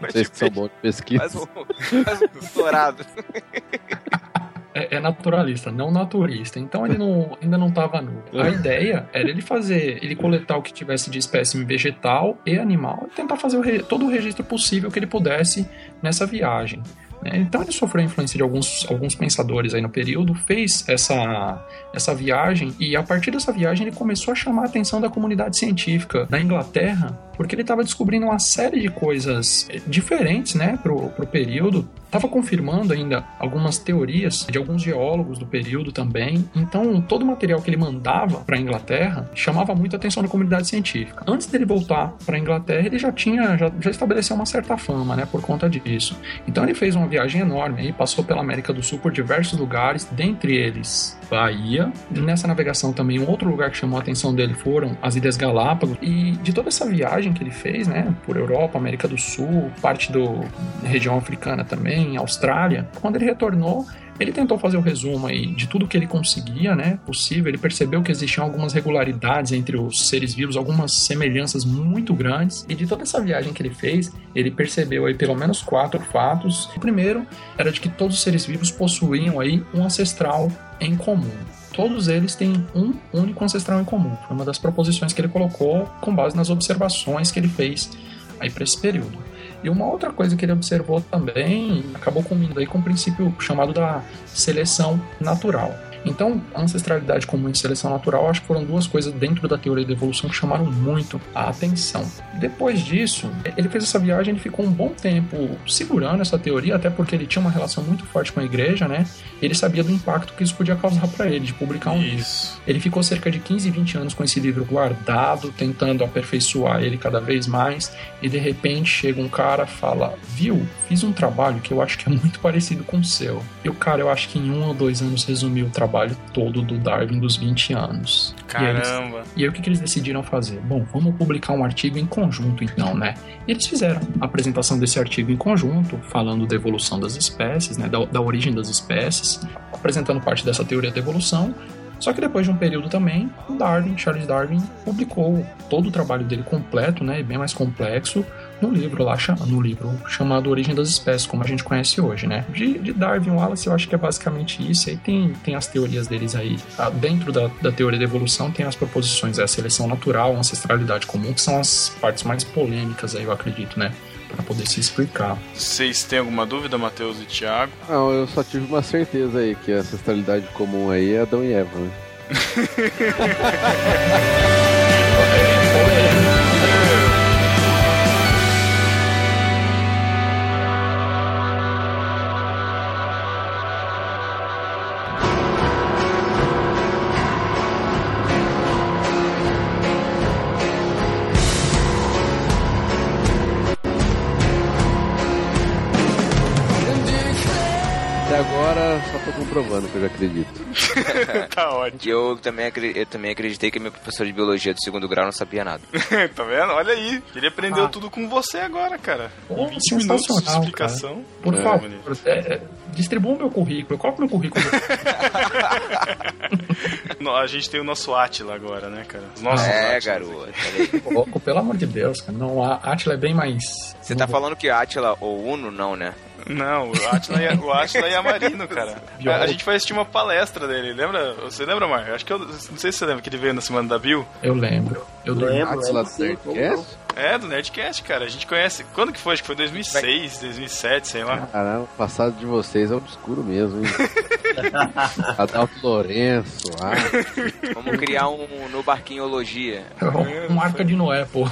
Vocês que são bons de pesquisa. Faz um, faz um doutorado. (laughs) É, é naturalista, não naturista. Então ele não, (laughs) ainda não estava nu. A ideia era ele fazer, ele coletar o que tivesse de espécime vegetal e animal e tentar fazer o todo o registro possível que ele pudesse nessa viagem. né? Então ele sofreu a influência de alguns, alguns pensadores aí no período, fez essa, essa viagem e a partir dessa viagem ele começou a chamar a atenção da comunidade científica da Inglaterra, porque ele estava descobrindo uma série de coisas eh, diferentes, né, pro, pro período. Estava confirmando ainda algumas teorias de alguns geólogos do período também. Então, todo o material que ele mandava para a Inglaterra chamava muito a atenção da comunidade científica. Antes dele voltar para a Inglaterra, ele já tinha já, já estabeleceu uma certa fama, né, por conta disso. Então, ele fez uma viagem enorme aí, passou pela América do Sul por diversos lugares, dentre eles Bahia. Nessa navegação também, um outro lugar que chamou a atenção dele foram as Ilhas Galápagos. E de toda essa viagem que ele fez, né, por Europa, América do Sul, parte da região africana também, Austrália, quando ele retornou, ele tentou fazer o resumo aí de tudo que ele conseguia, né, possível. Ele percebeu que existiam algumas regularidades entre os seres vivos, algumas semelhanças muito grandes. E de toda essa viagem que ele fez, ele percebeu aí pelo menos quatro fatos. O primeiro era de que todos os seres vivos possuíam aí um ancestral em comum. Todos eles têm um único ancestral em comum. Foi uma das proposições que ele colocou com base nas observações que ele fez aí para esse período. E uma outra coisa que ele observou também acabou culminando aí com o princípio chamado da seleção natural. Então, ancestralidade comum e seleção natural, acho que foram duas coisas dentro da teoria da evolução que chamaram muito a atenção. Depois disso, ele fez essa viagem, ele ficou um bom tempo segurando essa teoria, até porque ele tinha uma relação muito forte com a igreja, né? Ele sabia do impacto que isso podia causar para ele, de publicar um livro. Isso. Ele ficou cerca de 15, 20 anos com esse livro guardado, tentando aperfeiçoar ele cada vez mais, e de repente chega um cara e fala: Viu, fiz um trabalho que eu acho que é muito (laughs) parecido com o seu. E o cara, eu acho que em um ou dois anos resumiu o trabalho trabalho todo do Darwin dos 20 anos. E Caramba. e aí o que, que eles decidiram fazer? Bom, vamos publicar um artigo em conjunto então, né? E eles fizeram a apresentação desse artigo em conjunto, falando da evolução das espécies, né? Da, da origem das espécies, apresentando parte dessa teoria da evolução. Só que depois de um período também, o Darwin, Charles Darwin, publicou todo o trabalho dele completo, né? E bem mais complexo, no livro lá, no livro chamado Origem das Espécies, como a gente conhece hoje, né? De, de Darwin e Wallace, eu acho que é basicamente isso. Aí tem, tem as teorias deles aí. Ah, Dentro da, da teoria da evolução tem as proposições, é a seleção natural, a ancestralidade comum, que são as partes mais polêmicas aí, eu acredito, né? Pra poder se explicar. Vocês têm alguma dúvida, Matheus e Thiago? Não, eu só tive uma certeza aí que a ancestralidade comum aí é Adão e Eva, né? (laughs) eu já acredito. (laughs) tá ótimo. E eu também, eu também acreditei que meu professor de biologia do segundo grau não sabia nada. (laughs) tá vendo? Olha aí. Ele aprendeu tudo com você agora, cara. Pô, 20 minutos de explicação. Por É, favor, é, é, distribua o meu currículo. Qual que é o meu currículo? (laughs) A gente tem o nosso Atila agora, né, cara? Os nossos é, garoto. Louco, pelo amor de Deus, cara. Não, a Atila é bem mais. Você tá falando que Atila ou Uno, não, né? Não, o Atila e, o Atila e a Marino, cara. A, a gente foi assistir uma palestra dele, lembra? Você lembra, Mar? Acho que eu. Não sei se você lembra que ele veio na semana da Bill. Eu lembro. Eu Lembro, Atila Nerdcast? É, do Nerdcast, cara. A gente conhece. Quando que foi? Acho que foi 2006, 2007, sei lá. Caramba, o passado de vocês é obscuro mesmo, hein? (laughs) Adalto Lourenço, ah, Vamos criar um no barquinhologia. Um arca de Noé, pô.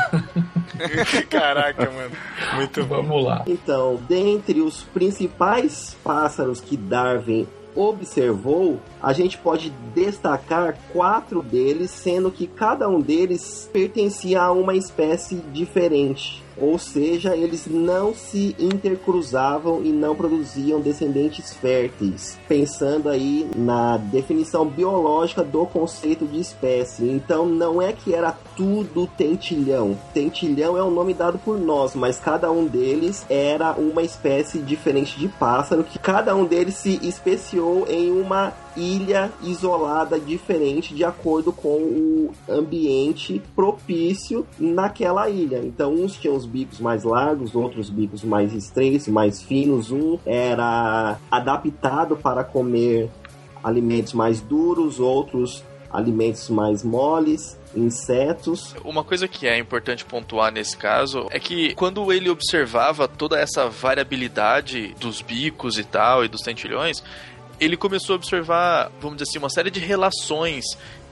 (laughs) Caraca, mano. Muito bom. Vamos lá. Então, dentre os principais pássaros que Darwin observou, a gente pode destacar quatro deles, sendo que cada um deles pertencia a uma espécie diferente. Ou seja, eles não se intercruzavam e não produziam descendentes férteis, pensando aí na definição biológica do conceito de espécie. Então, não é que era tudo tentilhão. Tentilhão é o nome dado por nós, mas cada um deles era uma espécie diferente de pássaro, que cada um deles se especiou em uma ilha isolada diferente de acordo com o ambiente propício naquela ilha. Então, uns tinham os bicos mais largos, outros bicos mais estreitos, mais finos. Um era adaptado para comer alimentos mais duros, outros alimentos mais moles, insetos. Uma coisa que é importante pontuar nesse caso é que quando ele observava toda essa variabilidade dos bicos e tal e dos tentilhões, ele começou a observar, vamos dizer assim, uma série de relações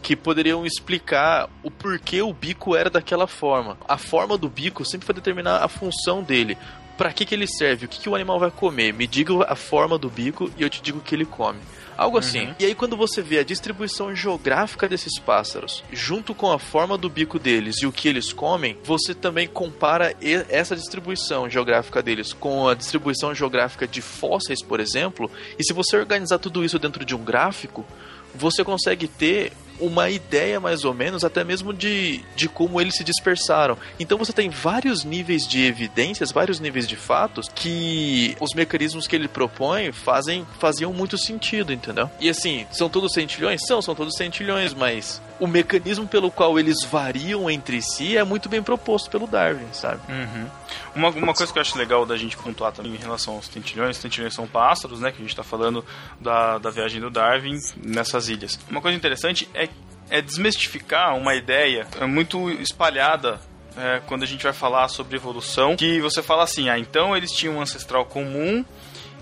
que poderiam explicar o porquê o bico era daquela forma. A forma do bico sempre vai determinar a função dele. Para que, que ele serve? O que, que o animal vai comer? Me diga a forma do bico e eu te digo o que ele come. Algo assim. E aí, quando você vê a distribuição geográfica desses pássaros, junto com a forma do bico deles e o que eles comem, você também compara essa distribuição geográfica deles com a distribuição geográfica de fósseis, por exemplo, e se você organizar tudo isso dentro de um gráfico, você consegue ter uma ideia mais ou menos até mesmo de, de como eles se dispersaram. Então você tem vários níveis de evidências, vários níveis de fatos que os mecanismos que ele propõe fazem faziam muito sentido, entendeu? E assim, são todos centilhões? São, são todos centilhões, mas o mecanismo pelo qual eles variam entre si é muito bem proposto pelo Darwin, sabe? Uhum. Uma, uma coisa que eu acho legal da gente pontuar também em relação aos tentilhões, tentilhões são pássaros, né? Que a gente tá falando da, da viagem do Darwin nessas ilhas. Uma coisa interessante é, é desmistificar uma ideia é muito espalhada é, quando a gente vai falar sobre evolução, que você fala assim, ah, então eles tinham um ancestral comum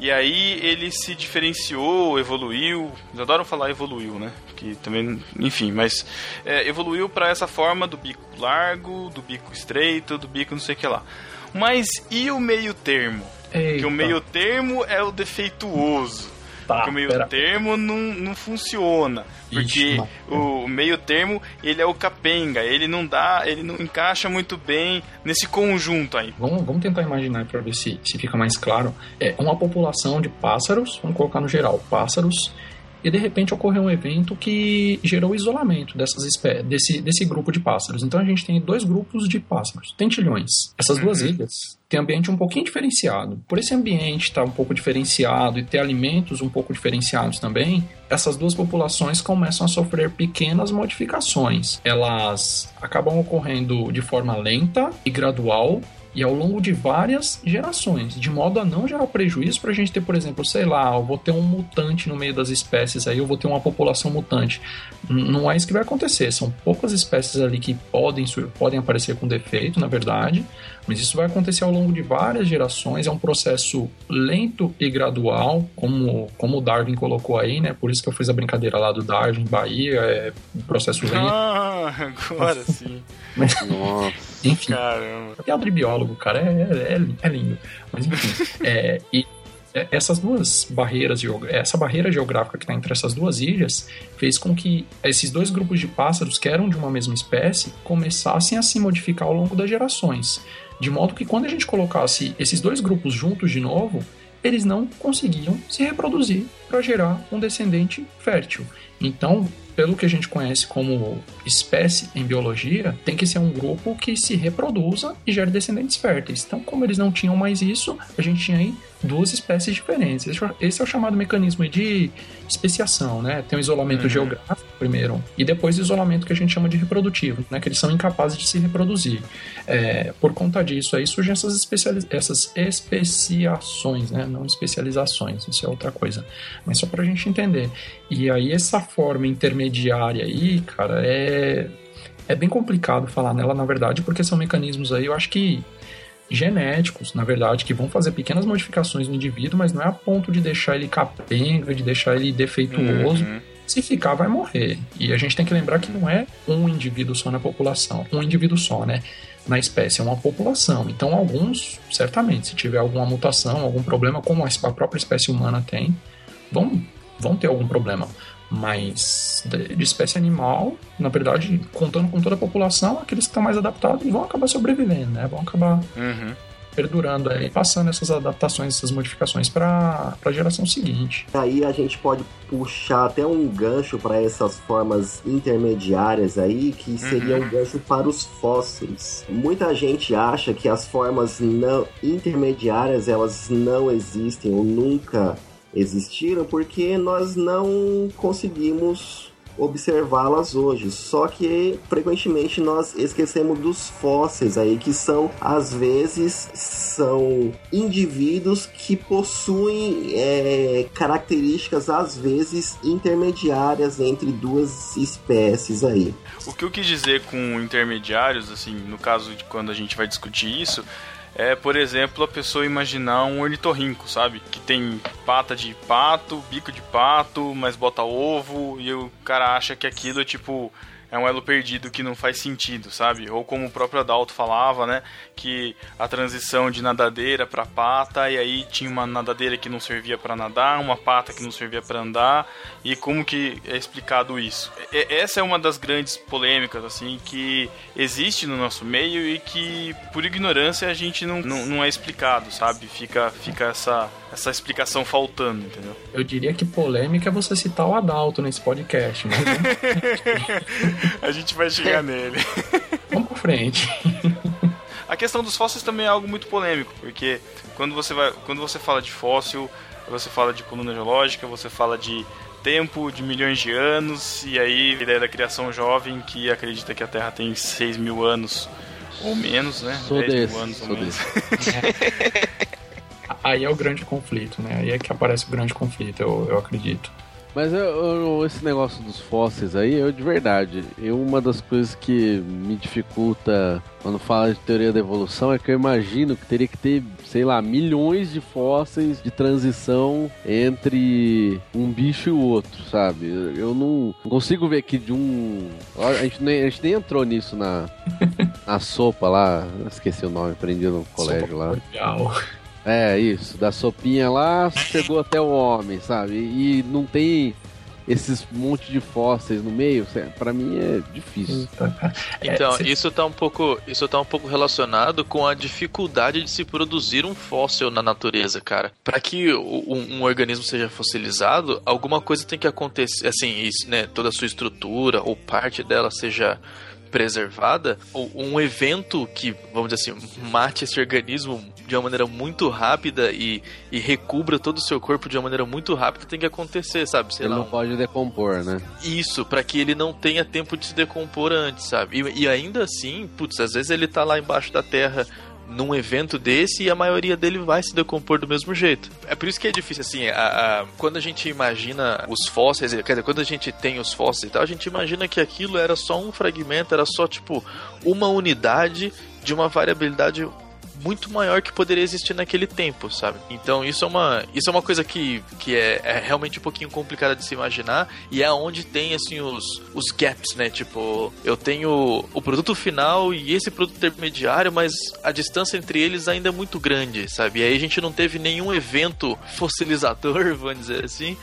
e aí ele se diferenciou, evoluiu. Eles adoram falar evoluiu, né? Que também, enfim, mas é, evoluiu para essa forma do bico largo, do bico estreito, do bico não sei o que lá. Mas e o meio termo? Que o meio termo é o defeituoso. Tá, porque o meio pera. termo não, não funciona. Porque Ixi, o meio termo, ele é o capenga, ele não dá, ele não encaixa muito bem nesse conjunto aí. Vamos, vamos tentar imaginar para ver se, se fica mais claro. É uma população de pássaros, vamos colocar no geral, pássaros e de repente ocorreu um evento que gerou o isolamento dessas espé desse, desse grupo de pássaros. Então a gente tem dois grupos de pássaros, tentilhões. Essas duas ilhas têm ambiente um pouquinho diferenciado. Por esse ambiente estar um pouco diferenciado e ter alimentos um pouco diferenciados também, essas duas populações começam a sofrer pequenas modificações. Elas acabam ocorrendo de forma lenta e gradual e ao longo de várias gerações, de modo a não gerar prejuízo para a gente ter, por exemplo, sei lá, eu vou ter um mutante no meio das espécies, aí eu vou ter uma população mutante. Não é isso que vai acontecer, são poucas espécies ali que podem, podem aparecer com defeito, na verdade, mas isso vai acontecer ao longo de várias gerações, é um processo lento e gradual, como, como o Darwin colocou aí, né? Por isso que eu fiz a brincadeira lá do Darwin, Bahia, é um processo lento. Ah, agora sim. Mas, Nossa. enfim, Caramba. é de biólogo, cara, é, é, é lindo. Mas enfim, é, e é, essas duas barreiras, essa barreira geográfica que está entre essas duas ilhas fez com que esses dois grupos de pássaros que eram de uma mesma espécie começassem a se modificar ao longo das gerações. De modo que quando a gente colocasse esses dois grupos juntos de novo, eles não conseguiam se reproduzir para gerar um descendente fértil. Então, pelo que a gente conhece como espécie em biologia, tem que ser um grupo que se reproduza e gere descendentes férteis. Então, como eles não tinham mais isso, a gente tinha aí duas espécies diferentes. Esse é- Esse é o chamado mecanismo de especiação, né? Tem o isolamento geográfico primeiro e depois isolamento que a gente chama de reprodutivo, né? Que eles são incapazes de se reproduzir. É, por conta disso aí surgem essas, especiali- essas especiações, né? Não especializações, isso é outra coisa. Mas só pra gente entender. E aí essa forma intermediária aí, cara, é é bem complicado falar nela, na verdade, porque são mecanismos aí, eu acho que genéticos, na verdade, que vão fazer pequenas modificações no indivíduo, mas não é a ponto de deixar ele capenga, de deixar ele defeituoso. Uhum. Se ficar, vai morrer. E a gente tem que lembrar que não é um indivíduo só na população, um indivíduo só, né? Na espécie, é uma população. Então, alguns, certamente, se tiver alguma mutação, algum problema, como a própria espécie humana tem, vão, vão ter algum problema. Mas de, espécie animal, na verdade, contando com toda a população, aqueles que estão mais adaptados vão acabar sobrevivendo, né? Vão acabar Uhum. Perdurando aí, passando essas adaptações, essas modificações para a geração seguinte. Aí a gente pode puxar até um gancho para essas formas intermediárias aí, que seria um gancho para os fósseis. Muita gente acha que as formas não intermediárias elas não existem ou nunca existiram porque nós não conseguimos observá-las hoje. Só que frequentemente nós esquecemos dos fósseis aí que são às vezes são indivíduos que possuem é, características às vezes intermediárias entre duas espécies aí. O que eu quis dizer com intermediários, assim, no caso de quando a gente vai discutir isso, é, por exemplo, a pessoa imaginar um ornitorrinco, sabe? Que tem pata de pato, bico de pato, mas bota ovo, e o cara acha que aquilo é tipo. É um elo perdido que não faz sentido, sabe? Ou como o próprio Adalto falava, né? Que a transição de nadadeira para pata, e aí tinha uma nadadeira que não servia para nadar, uma pata que não servia para andar, e como que é explicado isso? E- Essa é uma das grandes polêmicas, assim, que existe no nosso meio e que, por ignorância, a gente não, não, não é explicado, sabe? Fica, fica essa, essa explicação faltando, entendeu? Eu diria que polêmica é você citar o Adalto nesse podcast, vamos, (laughs) (laughs) A gente vai chegar nele. (laughs) vamos pra frente. A questão dos fósseis também é algo muito polêmico, porque quando você, vai, quando você fala de fóssil, você fala de coluna geológica, você fala de tempo, de milhões de anos, e aí a ideia da criação jovem que acredita que a Terra tem 6 mil anos ou menos, né? Sou 10 desse, mil anos ou menos. (laughs) Aí é o grande conflito, né? Aí é que aparece o grande conflito, eu, eu acredito. Mas eu- eu- esse negócio dos fósseis aí, eu de verdade, eu, uma das coisas que me dificulta quando fala de teoria da evolução é que eu imagino que teria que ter, sei lá, milhões de fósseis de transição entre um bicho e o outro, sabe? Eu não, consigo ver que de um. A gente nem, a gente nem entrou nisso na, (laughs) na sopa lá, esqueci o nome, aprendi no colégio lá. Cordial. É, isso. Da sopinha lá, chegou até o homem, sabe? E não tem. esses monte de fósseis no meio, pra mim é difícil. Então, É, isso tá um pouco, isso tá um pouco relacionado com a dificuldade de se produzir um fóssil na natureza, cara. Para que um, um organismo seja fossilizado, alguma coisa tem que acontecer, assim, isso, né, toda a sua estrutura ou parte dela seja preservada, ou um evento que, vamos dizer assim, mate esse organismo de uma maneira muito rápida e, e recubra todo o seu corpo de uma maneira muito rápida tem que acontecer, sabe? Sei Ele lá, não um- pode decompor, né? isso, pra que ele não tenha tempo de se decompor antes, sabe? E, e ainda assim, putz, às vezes ele tá lá embaixo da terra num evento desse e a maioria dele vai se decompor do mesmo jeito. É por isso que é difícil, assim, a- a- quando a gente imagina os fósseis, quer dizer, quando a gente tem os fósseis e tal, a gente imagina que aquilo era só um fragmento, era só, tipo, uma unidade de uma variabilidade muito maior que poderia existir naquele tempo, sabe? Então isso é uma, isso é uma coisa que, que é, é realmente um pouquinho complicada de se imaginar e é onde tem assim os, os gaps, né? Tipo, eu tenho o produto final e esse produto intermediário, mas a distância entre eles ainda é muito grande, sabe? E aí a gente não teve nenhum evento fossilizador, (laughs) vamos dizer assim.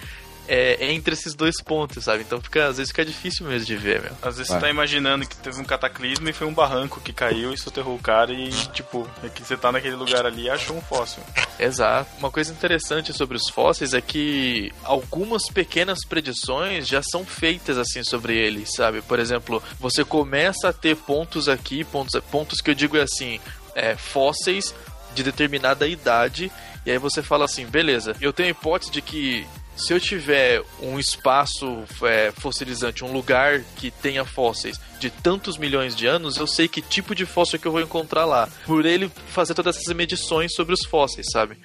É, entre esses dois pontos, sabe? Então fica, às vezes fica difícil mesmo de ver, meu. Às vezes Vai. você tá imaginando que teve um cataclismo e foi um barranco que caiu e soterrou o cara e, tipo, é que você tá naquele lugar ali e achou um fóssil. Exato. Uma coisa interessante sobre os fósseis é que algumas pequenas predições já são feitas assim sobre eles, sabe? Por exemplo, você começa a ter pontos aqui, pontos, pontos que eu digo é assim, é, fósseis de determinada idade, e aí você fala assim, beleza, eu tenho a hipótese de que se eu tiver um espaço é, fossilizante, um lugar que tenha fósseis de tantos milhões de anos, eu sei que tipo de fóssil que eu vou encontrar lá. Por ele fazer todas essas medições sobre os fósseis, sabe?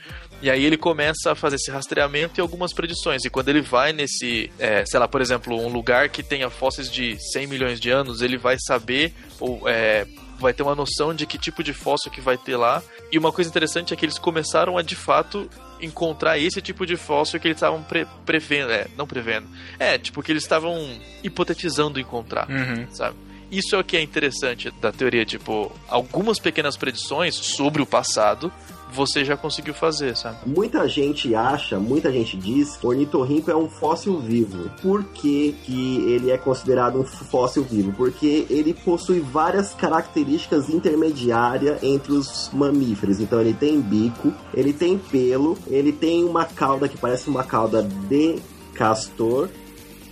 E aí ele começa a fazer esse rastreamento e algumas predições. E quando ele vai nesse, é, sei lá, por exemplo, um lugar que tenha fósseis de 100 milhões de anos, ele vai saber ou é, vai ter uma noção de que tipo de fóssil que vai ter lá. E uma coisa interessante é que eles começaram a de fato encontrar esse tipo de fóssil que eles estavam pre- prevendo, é, não prevendo. É, tipo que eles estavam hipotetizando encontrar, Uhum. sabe? Isso é o que é interessante da teoria, tipo, algumas pequenas predições sobre o passado você já conseguiu fazer, sabe? Muita gente acha, muita gente diz que o ornitorrinco é um fóssil vivo. Por que, que ele é considerado um fóssil vivo? Porque ele possui várias características intermediárias entre os mamíferos. Então ele tem bico, ele tem pelo, ele tem uma cauda que parece uma cauda de castor,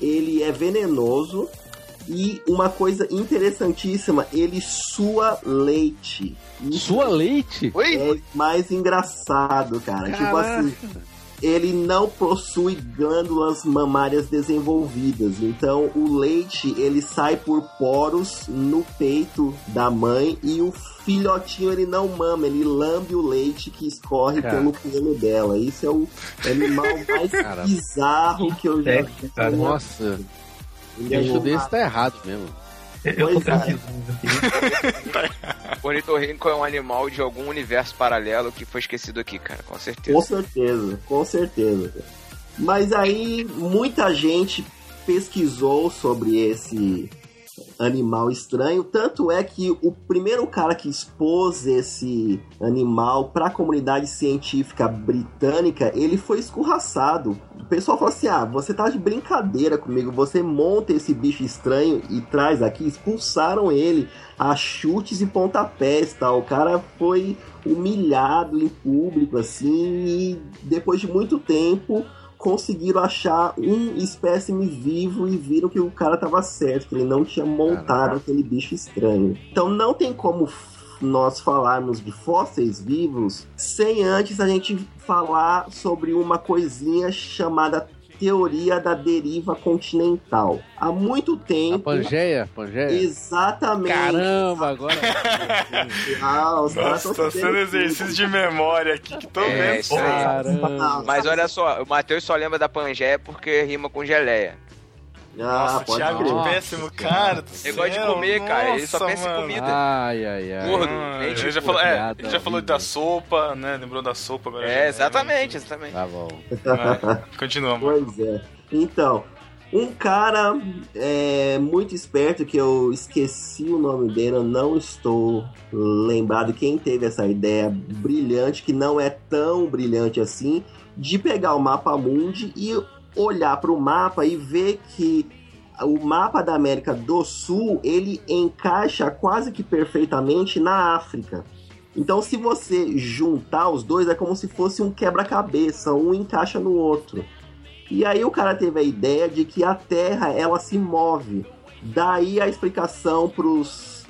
ele é venenoso e uma coisa interessantíssima, ele sua leite. Isso Sua leite? Oi? é mais engraçado, cara. Tipo assim, ele não possui glândulas mamárias desenvolvidas. Então, o leite ele sai por poros no peito da mãe e o filhotinho ele não mama, ele lambe o leite que escorre Cara. pelo pelo dela. Isso é o animal (laughs) mais bizarro que eu já vi. Nossa, bicho um- desse tá errado mesmo. Eu tô Pois é. pesquisando aqui. (laughs) O ornitorrinco é um animal de algum universo paralelo que foi esquecido aqui, cara, com certeza. Com certeza, com certeza. Mas aí muita gente pesquisou sobre esse animal estranho, tanto é que o primeiro cara que expôs esse animal para a comunidade científica britânica, ele foi escorraçado. O pessoal falou assim: "Ah, você tá de brincadeira comigo, você monta esse bicho estranho e traz aqui". Expulsaram ele a chutes e pontapés, tal. O cara foi humilhado em público assim, e depois de muito tempo conseguiram achar um espécime vivo e viram que o cara tava certo, que ele não tinha montado Caraca. aquele bicho estranho. Então não tem como nós falarmos de fósseis vivos sem antes a gente falar sobre uma coisinha chamada teoria da deriva continental. Há muito A tempo Pangeia? Pangeia? Exatamente. Caramba, agora. Ah, os Nossa, tá sendo exercício de memória aqui que tô É, vendo. Mas olha só, o Matheus só lembra da Pangeia porque rima com geleia. Ah, Nossa, pode Thiago crer. de péssimo, cara. Do Ele gosta de comer, cara, ele só nossa, pensa em comida. Ai, ai, ai. Gordo. Ah, ele já falou, é, já falou da sopa, né? Lembrou da sopa agora. É, exatamente, exatamente. Tá bom. Vai, Continua, mano. Pois é. Então, um cara é, muito esperto que eu esqueci o nome dele, eu não estou lembrado quem teve essa ideia brilhante, que não é tão brilhante assim, de pegar o mapa mundi e olhar para o mapa e ver que o mapa da América do Sul ele encaixa quase que perfeitamente na África. Então, se você juntar os dois, é como se fosse um quebra-cabeça, um encaixa no outro. E aí o cara teve a ideia de que a Terra ela se move. Daí a explicação para os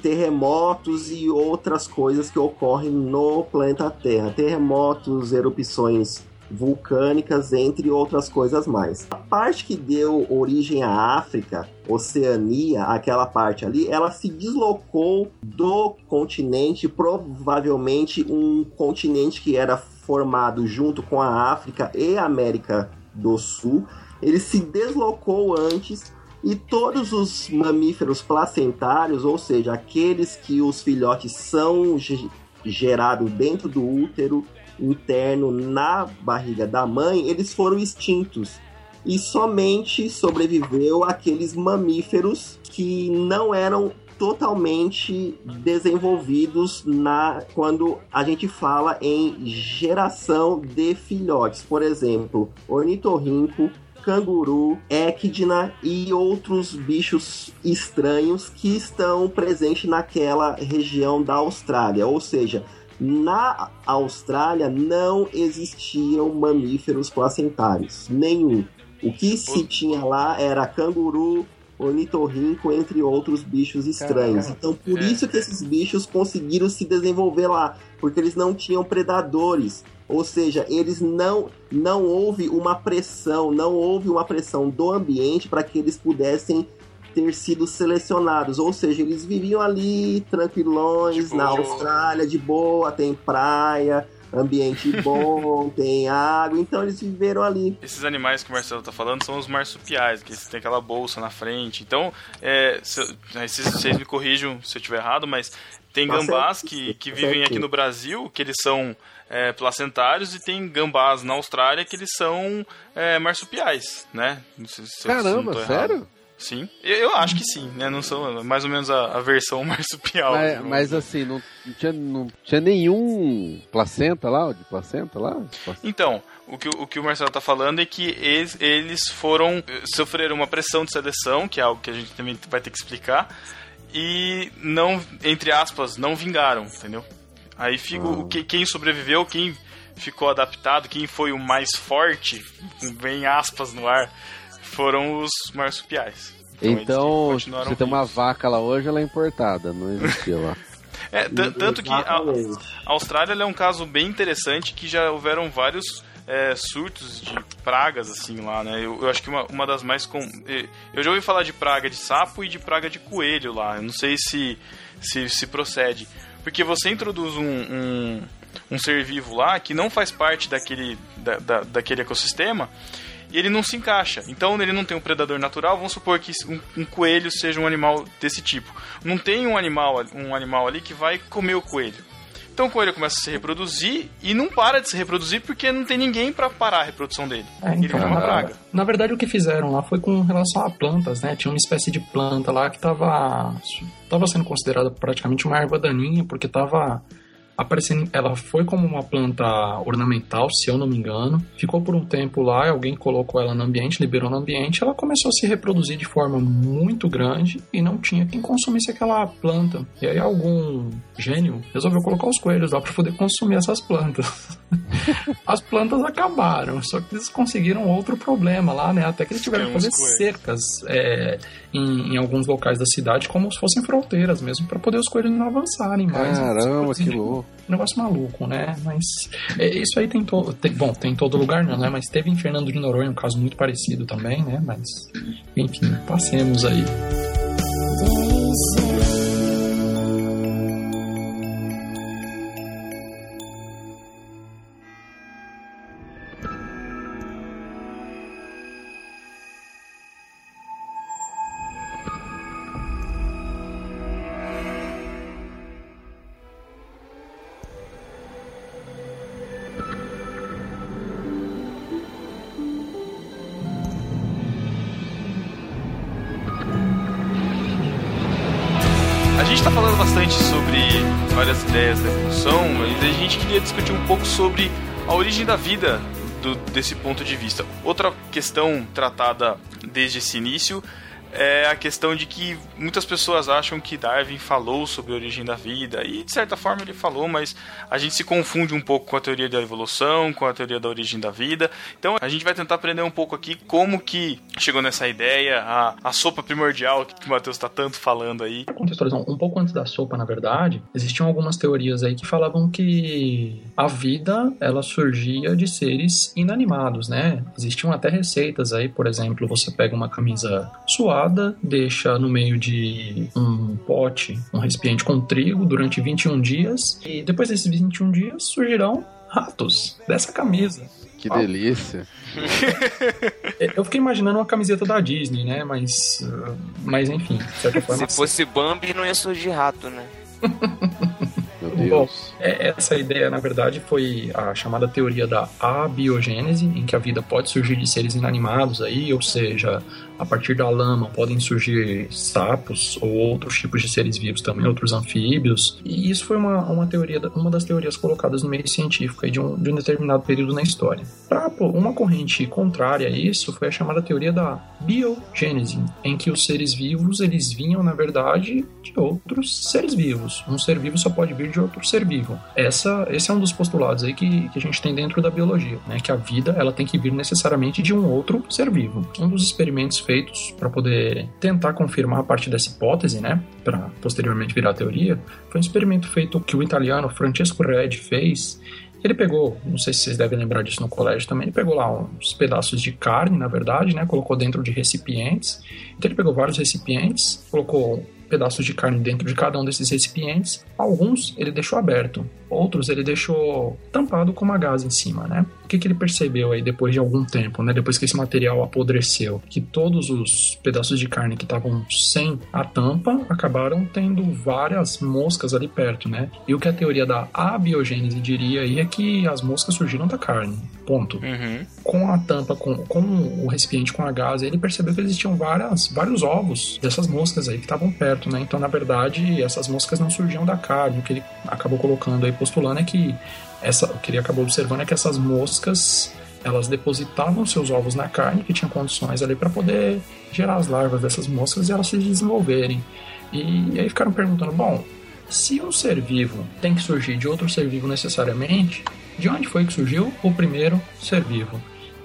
terremotos e outras coisas que ocorrem no planeta Terra. Terremotos, erupções vulcânicas, entre outras coisas mais. A parte que deu origem à África, Oceania, aquela parte ali, ela se deslocou do continente, provavelmente um continente que era formado junto com a África e a América do Sul. Ele se deslocou antes e todos os mamíferos placentários, ou seja, aqueles que os filhotes são ge- gerados dentro do útero interno na barriga da mãe, eles foram extintos. E somente sobreviveu aqueles mamíferos que não eram totalmente desenvolvidos na quando a gente fala em geração de filhotes. Por exemplo, ornitorrinco, canguru, equidna e outros bichos estranhos que estão presentes naquela região da Austrália. Ou seja, na Austrália não existiam mamíferos placentários, nenhum. O que se tinha lá era canguru, ornitorrinco, entre outros bichos estranhos. Caraca. Então, por É. isso que esses bichos conseguiram se desenvolver lá, porque eles não tinham predadores. Ou seja, eles não não houve uma pressão, não houve uma pressão do ambiente para que eles pudessem ter sido selecionados. Ou seja, eles viviam ali tranquilões na. Austrália, de boa, tem praia, ambiente (laughs) bom, tem água, então eles viveram ali. Esses animais que o Marcelo tá falando são os marsupiais, que eles têm aquela bolsa na frente. Então, é, se vocês, me corrijam se eu estiver errado, mas tem Tá gambás certo, que, que tá vivem aqui no Brasil, que eles são é, placentários, e tem gambás na Austrália que eles são é, marsupiais, né? Não sei se Caramba, sério? Sim. Eu, acho que sim, né? Não são mais ou menos a, a versão (laughs) marsupial. Mas, mas assim, não, não tinha, não tinha nenhum placenta lá, de placenta lá? Então, o que, o- que o Marcelo tá falando é que eles, eles foram. eh, sofreram uma pressão de seleção, que é algo que a gente também vai ter que explicar, e não, entre aspas, não vingaram, entendeu? Aí fica o que, quem sobreviveu, quem ficou adaptado, quem foi o mais forte, bem aspas no ar, foram os marsupiais. Então, continuaram você tem uma vaca lá hoje, ela é importada, não existia lá. É, tan- tanto que a, a Austrália é um caso bem interessante que já houveram vários é, surtos de pragas assim lá, né? Eu, eu acho que uma, uma das mais com eu já ouvi falar de praga de sapo e de praga de coelho lá. Eu não sei se se, se procede, porque você introduz um, um, um ser vivo lá que não faz parte daquele da, da- daquele ecossistema e ele não se encaixa. Então ele não tem um predador natural. Vamos supor que um, um coelho seja um animal desse tipo. Não tem um animal, um animal ali que vai comer o coelho. Então o coelho começa a se reproduzir e não para de se reproduzir porque não tem ninguém para parar a reprodução dele. É, Ele então, vira uma na, praga. na verdade, o que fizeram lá foi com relação a plantas, né? Tinha uma espécie de planta lá que estava tava sendo considerada praticamente uma erva daninha, porque estava aparecendo. Ela foi como uma planta ornamental, se eu não me engano. Ficou por um tempo lá, alguém colocou ela no ambiente, liberou no ambiente, ela começou a se reproduzir de forma muito grande e não tinha quem consumisse aquela planta. E aí algum gênio resolveu colocar os coelhos lá para poder consumir essas plantas. (laughs) As plantas acabaram, só que eles conseguiram outro problema lá, né? Até que eles tiveram que fazer cercas é, em, em alguns locais da cidade, como se fossem fronteiras mesmo, para poder os coelhos não avançarem mais. Caramba, que louco. Um negócio maluco, né? Mas é, isso aí tem todo. Bom, tem em todo lugar, não, né? Mas teve em Fernando de Noronha um caso muito parecido também, né? Mas, enfim, passemos aí. Gente está falando bastante sobre várias ideias da evolução, mas a gente queria discutir um pouco sobre a origem da vida do- desse ponto de vista. Outra questão tratada desde esse início é a questão de que muitas pessoas acham que Darwin falou sobre a origem da vida, e de certa forma ele falou, mas a gente se confunde um pouco com a teoria da evolução, com a teoria da origem da vida. Então a gente vai tentar aprender um pouco aqui como que chegou nessa ideia, a, a sopa primordial que o Matheus está tanto falando aí. Contextualizar, um pouco antes da sopa, na verdade, existiam algumas teorias aí que falavam que a vida, ela surgia de seres inanimados, né? Existiam até receitas aí, por exemplo, você pega uma camisa deixa no meio de um pote, um recipiente com trigo durante 21 dias, e depois desses 21 dias surgirão ratos dessa camisa. Que delícia. (laughs) Eu fiquei imaginando uma camiseta da Disney, né? Mas, uh, mas enfim. Se fosse Bambi, não ia surgir rato, né? Meu Bom, Deus. é- essa ideia, na verdade, foi a chamada teoria da abiogênese, em que a vida pode surgir de seres inanimados aí, ou seja, a partir da lama podem surgir sapos ou outros tipos de seres vivos também, outros anfíbios. E isso foi uma, uma teoria, uma das teorias colocadas no meio científico de, um, de um determinado período na história. Pra, pô, uma corrente contrária a isso foi a chamada teoria da biogênese, em que os seres vivos eles vinham, na verdade, de outros seres vivos. Um ser vivo só pode vir de outro ser vivo. Essa, esse é um dos postulados aí que, que a gente tem dentro da biologia, né? Que a vida ela tem que vir necessariamente de um outro ser vivo. Um dos experimentos feitos para poder tentar confirmar a parte dessa hipótese, né? Para posteriormente virar teoria, foi um experimento feito que o italiano Francesco Redi fez ele pegou, não sei se vocês devem lembrar disso no colégio também, ele pegou lá uns pedaços de carne, na verdade, né? Colocou dentro de recipientes. Então ele pegou vários recipientes, colocou pedaços de carne dentro de cada um desses recipientes. Alguns ele deixou aberto, outros ele deixou tampado com uma gás em cima, né? O que, que ele percebeu aí depois de algum tempo, né? Depois que esse material apodreceu, que todos os pedaços de carne que estavam sem a tampa acabaram tendo várias moscas ali perto, né? E o que a teoria da abiogênese diria aí é que as moscas surgiram da carne. Ponto Uhum. com a tampa, com, com o recipiente com a gás, ele percebeu que existiam várias, vários ovos dessas moscas aí que estavam perto, né? Então, na verdade, essas moscas não surgiam da carne. O que ele acabou colocando aí, postulando, é que essa, o que ele acabou observando é que essas moscas elas depositavam seus ovos na carne, que tinha condições ali para poder gerar as larvas dessas moscas e elas se desenvolverem. E, aí ficaram perguntando, bom, se um ser vivo tem que surgir de outro ser vivo necessariamente, de onde foi que surgiu o primeiro ser vivo?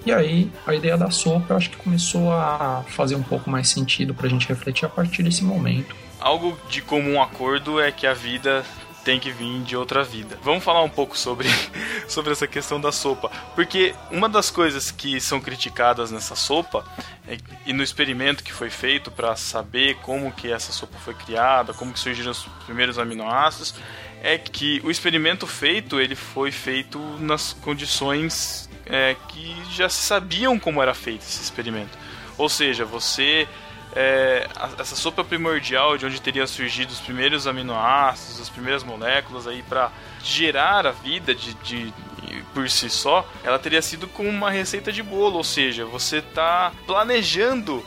E aí, a ideia da sopa eu acho que começou a fazer um pouco mais sentido pra gente refletir a partir desse momento. Algo de comum acordo é que a vida tem que vir de outra vida. Vamos falar um pouco sobre, (laughs) sobre essa questão da sopa. Porque uma das coisas que são criticadas nessa sopa, é- e no experimento que foi feito para saber como que essa sopa foi criada, como que surgiram os primeiros aminoácidos, é que o experimento feito, ele foi feito nas condições é, que já se sabiam como era feito esse experimento. Ou seja, você é, essa sopa primordial de onde teria surgido os primeiros aminoácidos, as primeiras moléculas aí para gerar a vida de, de- por si só, ela teria sido com uma receita de bolo, ou seja, você está planejando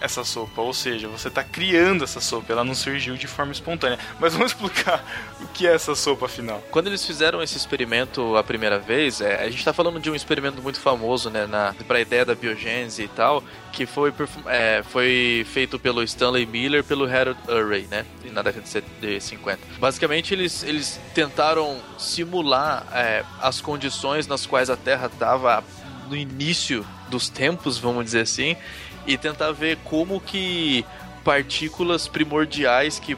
essa sopa, ou seja, você está criando essa sopa, ela não surgiu de forma espontânea. Mas vamos explicar (laughs) o que é essa sopa afinal. Quando eles fizeram esse experimento a primeira vez, é, a gente tá falando de um experimento muito famoso, né, na, pra ideia da biogênese e tal, que foi, é, foi feito pelo Stanley Miller e pelo Harold Urey, né, na década de 50. Basicamente, eles, eles tentaram simular é, as condições nas quais a Terra estava no início dos tempos, vamos dizer assim, e tentar ver como que partículas primordiais que,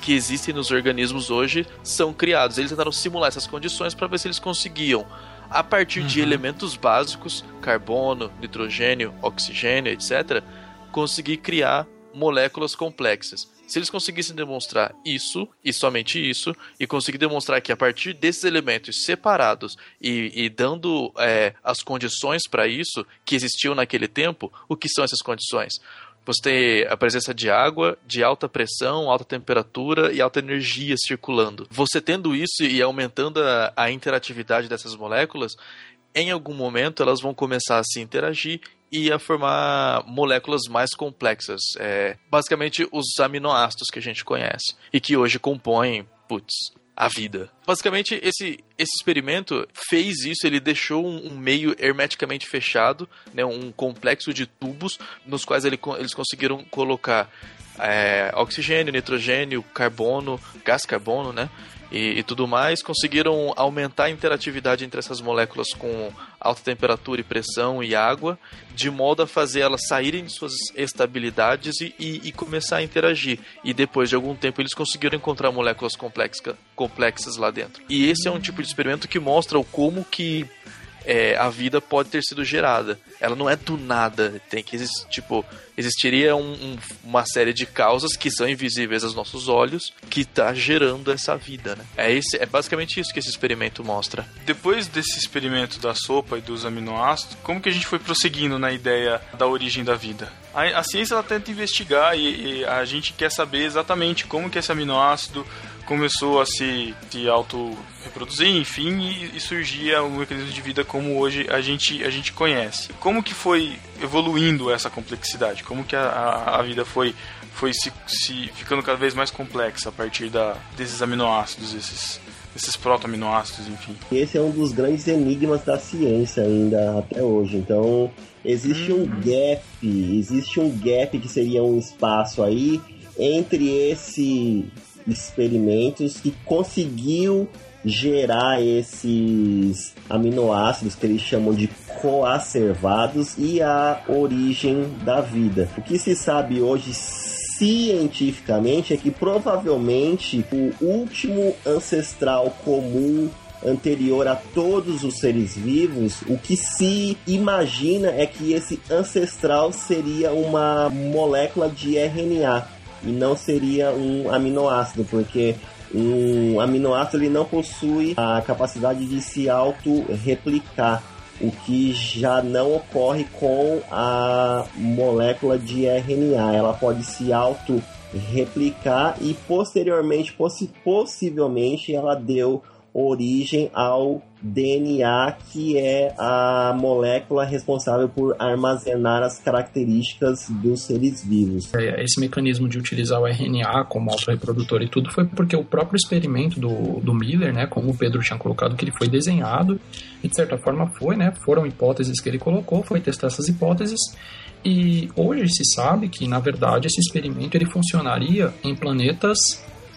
que existem nos organismos hoje são criados. Eles tentaram simular essas condições para ver se eles conseguiam, a partir de elementos básicos, carbono, nitrogênio, oxigênio, etc., conseguir criar moléculas complexas. Se eles conseguissem demonstrar isso, e somente isso, e conseguir demonstrar que a partir desses elementos separados e, e dando é, as condições para isso que existiam naquele tempo, o que são essas condições? Você tem a presença de água, de alta pressão, alta temperatura e alta energia circulando. Você tendo isso e aumentando a, a interatividade dessas moléculas, em algum momento elas vão começar a se interagir e a formar moléculas mais complexas. É, basicamente os aminoácidos que a gente conhece e que hoje compõem, putz, a vida. Basicamente, esse, esse experimento fez isso, ele deixou um, um meio hermeticamente fechado, né, um complexo de tubos, nos quais ele, eles conseguiram colocar é, oxigênio, nitrogênio, carbono, gás carbono, né? E, e tudo mais, conseguiram aumentar a interatividade entre essas moléculas com alta temperatura e pressão e água, de modo a fazer elas saírem de suas estabilidades e, e- e começar a interagir. E depois de algum tempo eles conseguiram encontrar moléculas complexa- complexas lá dentro. E esse é um tipo de experimento que mostra o como que é, a vida pode ter sido gerada. Ela não é do nada. Tem que existir, tipo, existiria um- um- uma série de causas que são invisíveis aos nossos olhos que tá gerando essa vida, né? É, esse, é basicamente isso que esse experimento mostra. Depois desse experimento da sopa e dos aminoácidos, como que a gente foi prosseguindo na ideia da origem da vida? A, a ciência ela tenta investigar e, e a gente quer saber exatamente como que esse aminoácido começou a se, se auto-reproduzir, enfim, e, e surgia um mecanismo de vida como hoje a gente, a gente conhece. Como que foi evoluindo essa complexidade? Como que a, a, a vida foi, foi se, se ficando cada vez mais complexa a partir da, desses aminoácidos, esses, esses proto-aminoácidos, enfim? Esse é um dos grandes enigmas da ciência ainda até hoje. Então, existe um gap, existe um gap que seria um espaço aí entre esses experimentos que conseguiu gerar esses aminoácidos que eles chamam de coacervados e a origem da vida. O que se sabe hoje cientificamente é que provavelmente o último ancestral comum anterior a todos os seres vivos, o que se imagina é que esse ancestral seria uma molécula de RNA e não seria um aminoácido, porque um aminoácido ele não possui a capacidade de se auto-replicar, o que já não ocorre com a molécula de RNA. Ela pode se auto-replicar e posteriormente, possi possivelmente, ela deu origem ao DNA, que é a molécula responsável por armazenar as características dos seres vivos. É, Esse mecanismo de utilizar o RNA como autorreprodutor e tudo foi porque o próprio experimento do, do Miller, né, como o Pedro tinha colocado, que ele foi desenhado e de certa forma foi, né, foram hipóteses que ele colocou, foi testar essas hipóteses e hoje se sabe que na verdade esse experimento ele funcionaria em planetas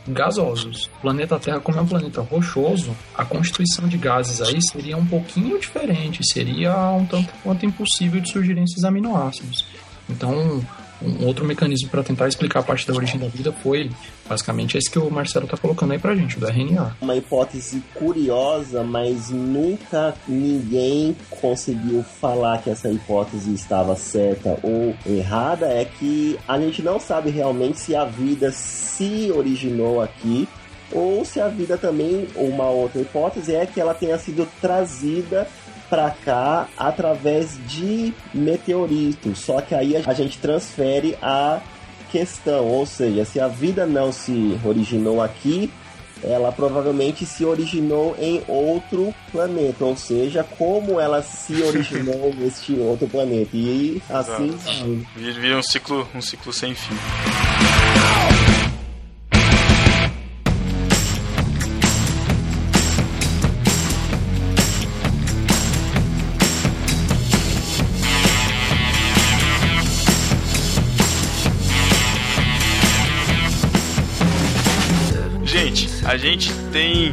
gasosos. O planeta Terra, como é um planeta rochoso, a constituição de gases aí seria um pouquinho diferente, seria um tanto quanto impossível de surgirem esses aminoácidos. Então, um outro mecanismo para tentar explicar a parte da origem da vida foi basicamente esse que o Marcelo está colocando aí pra gente, o do RNA. Uma hipótese curiosa, mas nunca ninguém conseguiu falar que essa hipótese estava certa ou errada, é que a gente não sabe realmente se a vida se originou aqui ou se a vida também, uma outra hipótese é que ela tenha sido trazida para cá através de meteoritos. Só que aí a gente transfere a questão, ou seja, se a vida não se originou aqui, ela provavelmente se originou em outro planeta, ou seja, como ela se (laughs) originou neste outro planeta. E assim vira um ciclo, um ciclo sem fim. Gente, tem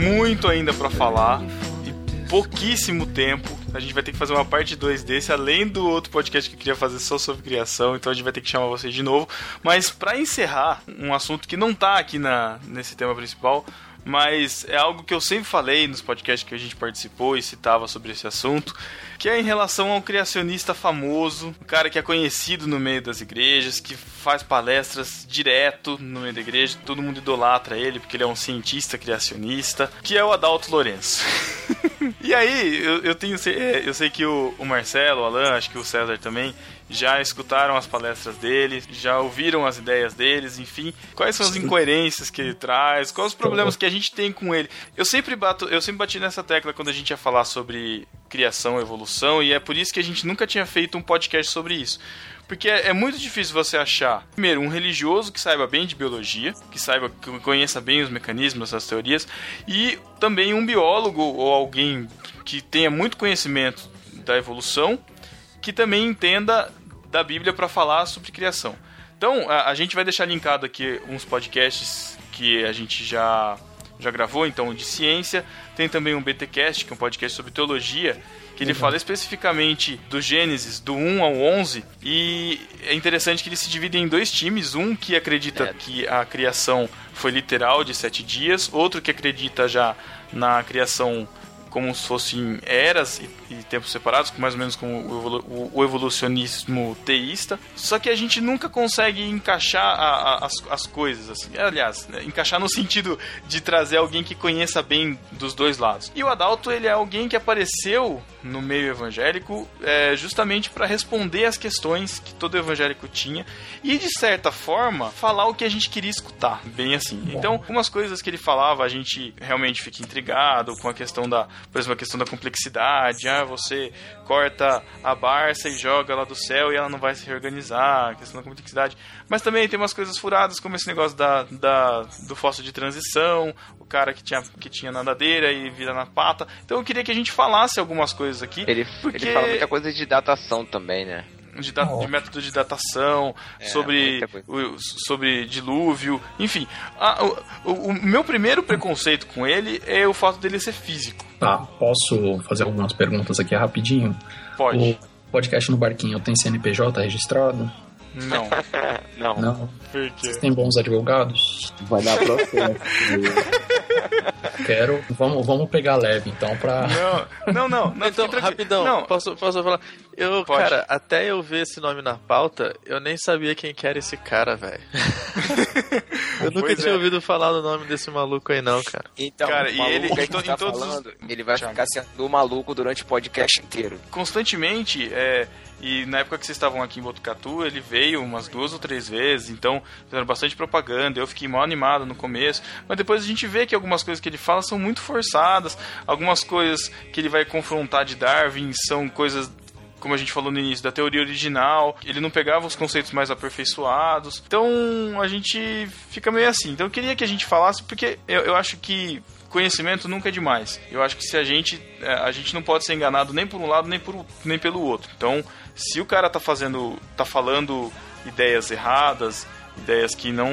muito ainda pra falar e pouquíssimo tempo. A gente vai ter que fazer uma parte 2 desse, além do outro podcast que eu queria fazer só sobre criação, então a gente vai ter que chamar vocês de novo. Mas pra encerrar, um assunto que não tá aqui na, nesse tema principal, mas é algo que eu sempre falei nos podcasts que a gente participou e citava sobre esse assunto, que é em relação ao criacionista famoso, um cara que é conhecido no meio das igrejas, que faz palestras direto no meio da igreja, todo mundo idolatra ele porque ele é um cientista criacionista, que é o Adalto Lourenço. (laughs) e aí, eu, eu tenho eu sei que o, o Marcelo, o Alan, acho que o César também já escutaram as palestras dele, já ouviram as ideias deles, enfim. Quais são as incoerências que ele traz? Quais os problemas que a gente tem com ele? Eu sempre bato, eu sempre bati nessa tecla quando a gente ia falar sobre criação, evolução, e é por isso que a gente nunca tinha feito um podcast sobre isso. Porque é, é muito difícil você achar, primeiro, um religioso que saiba bem de biologia, que saiba, que conheça bem os mecanismos dessas teorias, e também um biólogo ou alguém que tenha muito conhecimento da evolução, que também entenda da Bíblia para falar sobre criação. Então, a, a gente vai deixar linkado aqui uns podcasts que a gente já já gravou, então, de ciência. Tem também um BTcast, que é um podcast sobre teologia, que ele fala especificamente do Gênesis, do 1 ao 11, e é interessante que ele se divide em dois times, um que acredita É. que a criação foi literal de sete dias, outro que acredita já na criação como se fossem eras e, e tempos separados, mais ou menos como o, o evolucionismo teísta. Só que a gente nunca consegue encaixar a- a- as, as coisas, assim. Aliás, né, encaixar no sentido de trazer alguém que conheça bem dos dois lados. E o Adalto, ele é alguém que apareceu no meio evangélico é, justamente para responder as questões que todo evangélico tinha e, de certa forma, falar o que a gente queria escutar, bem assim. Então, algumas coisas que ele falava, a gente realmente fica intrigado com a questão da, por exemplo, a questão da complexidade. Ah, você corta a Barça e joga lá do céu e ela não vai se reorganizar, a questão da complexidade. Mas também tem umas coisas furadas, como esse negócio da, da, do fóssil de transição, o cara que tinha, que tinha nadadeira e vira na pata. Então eu queria que a gente falasse algumas coisas aqui. Ele, Porque- ele fala muita coisa de datação também, né? De, da- de método de datação, É, sobre, o, sobre dilúvio, enfim. A- o, o- o meu primeiro preconceito com ele é o fato dele ser físico. Tá, posso fazer algumas perguntas aqui rapidinho? Pode. O podcast no Barquinho tem CNPJ registrado? Não. (laughs) Não. Não. Por quê? Vocês têm bons advogados? Vai dar processo. (laughs) Quero. Vamos, vamos pegar leve então pra. Não, não, não. não Então, rapidão, Não, posso, posso falar? Eu, Pode. cara, até eu ver esse nome na pauta, eu nem sabia quem que era esse cara, velho. (laughs) eu nunca Pois tinha é. ouvido falar do nome desse maluco aí, não, cara. Então, Cara, o e ele- que gente tá em todos os- falando, ele vai Thiago. ficar sendo o maluco durante o podcast inteiro. constantemente, é, e na época que vocês estavam aqui em Botucatu, ele veio umas duas ou três vezes, então fizeram bastante propaganda, eu fiquei mal animado no começo, mas depois a gente vê que algumas coisas que ele fala são muito forçadas, algumas coisas que ele vai confrontar de Darwin são coisas como a gente falou no início, da teoria original, ele não pegava os conceitos mais aperfeiçoados. Então a gente fica meio assim. Então eu queria que a gente falasse, porque eu, eu acho que conhecimento nunca é demais. Eu acho que se a gente. é, A gente não pode ser enganado nem por um lado nem, por, nem pelo outro. Então, se o cara tá fazendo. tá falando ideias erradas, ideias que não,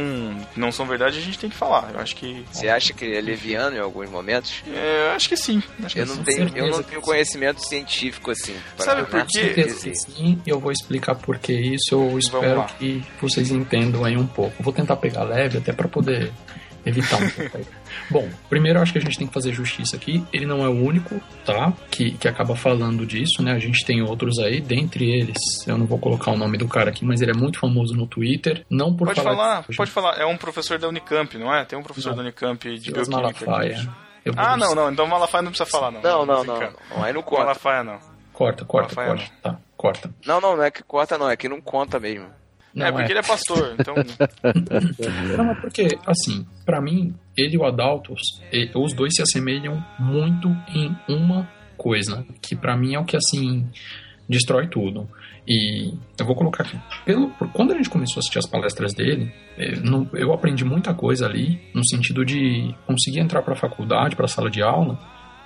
não são verdade, a gente tem que falar. Eu acho que. Você acha que ele é leviano em alguns momentos? É, eu acho que sim. Acho que Eu não sim. tenho, eu não que tenho conhecimento científico assim. Sabe por quê? que sim, eu vou explicar por que isso. Eu espero que vocês entendam aí um pouco. Vou tentar pegar leve até pra poder evitar um pouco aí. Bom, primeiro eu acho que a gente tem que fazer justiça aqui. Ele não é o único, tá? Que, que acaba falando disso, né? A gente tem outros aí, dentre eles, eu não vou colocar o nome do cara aqui, mas ele é muito famoso no Twitter. Não por Pode falar. falar, de- pode falar. É um professor da Unicamp, não é? Tem um professor Não. da Unicamp de Silas bioquímica. Malafaia. Eu Ah, não, não. Então Malafaia não precisa falar, não. Não, não, não, brincando. não. Aí não conta. Malafaia não. Corta, corta, Malafaia corta. Tá, corta. Não, não, não é que corta, não. É que não conta mesmo. Não, é porque ele é pastor, então. (laughs) Não, mas porque, assim, pra mim, ele e o Adaltos, os dois se assemelham muito em uma coisa, que pra mim é o que, assim, destrói tudo. E eu vou colocar aqui. Pelo, por- quando a gente começou a assistir as palestras dele, não- eu aprendi muita coisa ali, no sentido de conseguir entrar pra faculdade, pra sala de aula,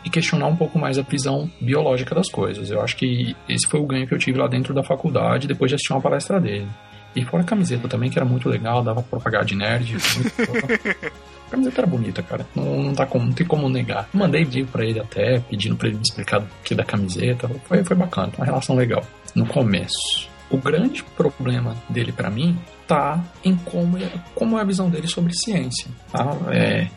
e questionar um pouco mais a visão biológica das coisas. Eu acho que esse foi o ganho que eu tive lá dentro da faculdade, depois de assistir uma palestra dele. E fora a camiseta também, que era muito legal, dava pra pagar de nerd. (laughs) a camiseta era bonita, cara. Não, não, tá como, não tem como negar. Mandei vídeo pra ele até, pedindo pra ele me explicar o que da camiseta. Foi, foi bacana, uma relação legal. No começo. O grande problema dele pra mim tá em como, é- como é a visão dele sobre ciência. Tá? É,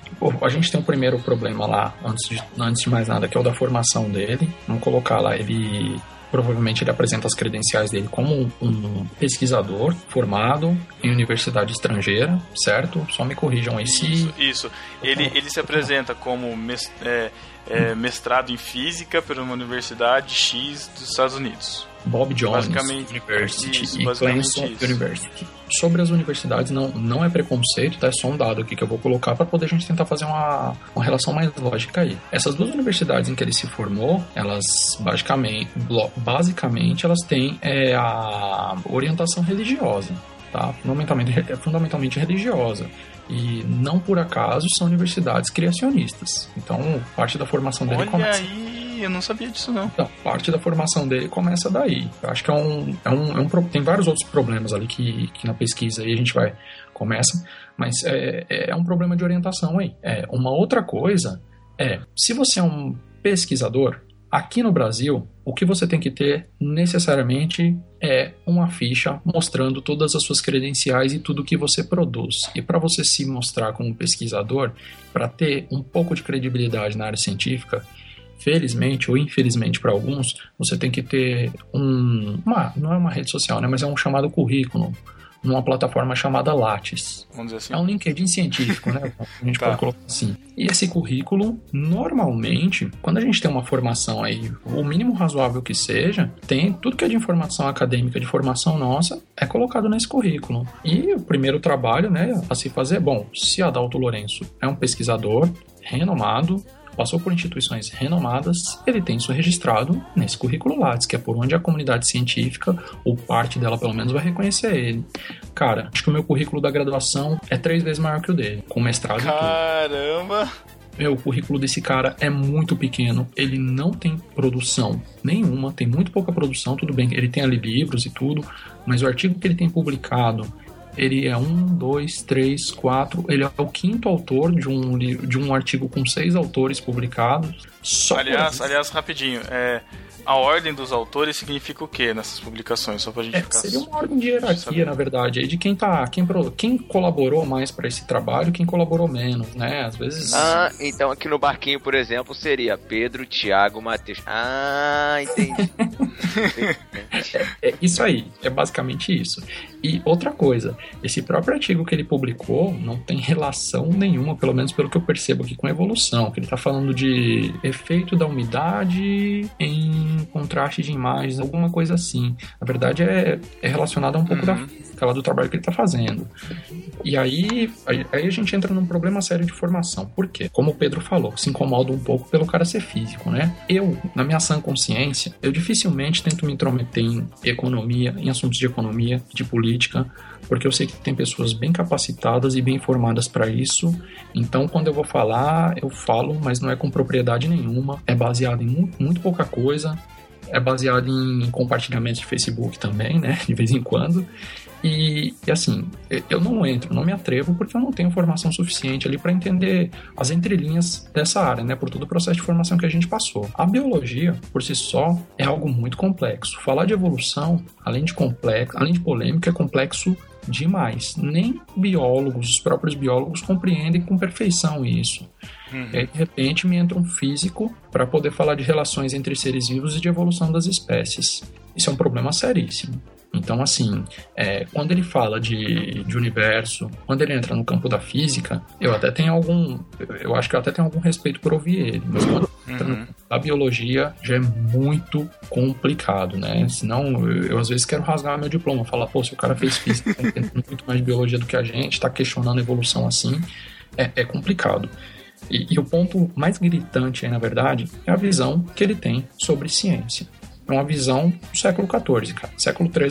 a gente tem um primeiro problema lá, antes de, antes de mais nada, que é o da formação dele. Vamos colocar lá, ele provavelmente ele apresenta as credenciais dele como um, pesquisador formado em universidade estrangeira, certo? Só me corrijam aí se Isso, isso. Ele, ele se apresenta como mes- é, é, mestrado em física por uma universidade X dos Estados Unidos. Bob Jones University isso, e Clemson isso. University. Sobre as universidades, não, não é preconceito, tá? É só um dado aqui que eu vou colocar para poder a gente tentar fazer uma, uma relação mais lógica aí. Essas duas universidades em que ele se formou, elas basicamente, basicamente elas têm é, a orientação religiosa, tá? Fundamentalmente, é fundamentalmente religiosa. E não por acaso são universidades criacionistas. Então, parte da formação dele Olha começa aí, eu não sabia disso não. então, parte da formação dele começa daí. Eu acho que é um, é um, é um tem vários outros problemas ali que, que na pesquisa aí a gente vai começa, mas é, é um problema de orientação aí. É uma outra coisa é se você é um pesquisador aqui no Brasil, o que você tem que ter necessariamente é uma ficha mostrando todas as suas credenciais e tudo que você produz. E para você se mostrar como pesquisador, para ter um pouco de credibilidade na área científica, felizmente ou infelizmente para alguns, você tem que ter um, uma, não é uma rede social, né, mas é um chamado currículo numa plataforma chamada Lattes. Vamos dizer assim. É um LinkedIn científico, né? A gente (laughs) Tá. pode colocar assim. E esse currículo, normalmente, quando a gente tem uma formação aí, o mínimo razoável que seja, tem tudo que é de informação acadêmica, de formação nossa, é colocado nesse currículo. E o primeiro trabalho, né, a se fazer, bom, se Adalto Lourenço é um pesquisador renomado, passou por instituições renomadas, ele tem isso registrado nesse currículo Lattes, que é por onde a comunidade científica, ou parte dela pelo menos, vai reconhecer ele. Cara, acho que o meu currículo da graduação é três vezes maior que o dele, com mestrado e tudo. Caramba! Meu, o currículo desse cara é muito pequeno. Ele não tem produção nenhuma, tem muito pouca produção, tudo bem. Ele tem ali livros e tudo, mas o artigo que ele tem publicado, ele é um, dois, três, quatro. Ele é o quinto autor de um, de um artigo com seis autores publicados. Só Aliás, aliás, rapidinho, é, a ordem dos autores significa o que nessas publicações? Só pra gente É, ficar. seria uma ordem de hierarquia, na verdade, aí de quem tá, quem, pro- quem colaborou mais para esse trabalho, quem colaborou menos, né? Às vezes. Ah, então aqui no barquinho, por exemplo, seria Pedro, Tiago, Matheus. Ah, entendi. (laughs) É isso aí, é basicamente isso. E outra coisa, esse próprio artigo que ele publicou não tem relação nenhuma, pelo menos pelo que eu percebo aqui, com a evolução. Que ele está falando de efeito da umidade em contraste de imagens, alguma coisa assim. Na verdade, é, é relacionado a um pouco da física lá do trabalho que ele está fazendo. E aí, aí, aí a gente entra num problema sério de formação. Por quê? Como o Pedro falou, se incomoda um pouco pelo cara ser físico, né? Eu, na minha sã consciência, eu dificilmente tento me intrometer em economia, em assuntos de economia, de política, porque eu sei que tem pessoas bem capacitadas e bem informadas para isso. Então, quando eu vou falar, eu falo, mas não é com propriedade nenhuma, é baseado em mu- muito pouca coisa, é baseado em compartilhamentos de Facebook também, né? (laughs) De vez em quando. E, e, assim, eu não entro, não me atrevo porque eu não tenho formação suficiente ali para entender as entrelinhas dessa área, né? Por todo o processo de formação que a gente passou. A biologia, por si só, é algo muito complexo. Falar de evolução, além de complexo, além de polêmico, é complexo demais. Nem biólogos, os próprios biólogos compreendem com perfeição isso. Uhum. E aí, de repente, me entra um físico para poder falar de relações entre seres vivos e de evolução das espécies. Isso é um problema seríssimo. Então, assim, é, quando ele fala de, de universo, quando ele entra no campo da física, eu até tenho algum. Eu acho que eu até tenho algum respeito por ouvir ele, mas quando entra no Uhum. a biologia já é muito complicado, né? Senão, eu, eu às vezes quero rasgar meu diploma, falar, pô, se o cara fez física, tá entendendo muito mais de biologia do que a gente, tá questionando a evolução assim, é, é complicado. E, e o ponto mais gritante aí, na verdade, é a visão que ele tem sobre ciência. É uma visão do século XIV, cara. Século XIII e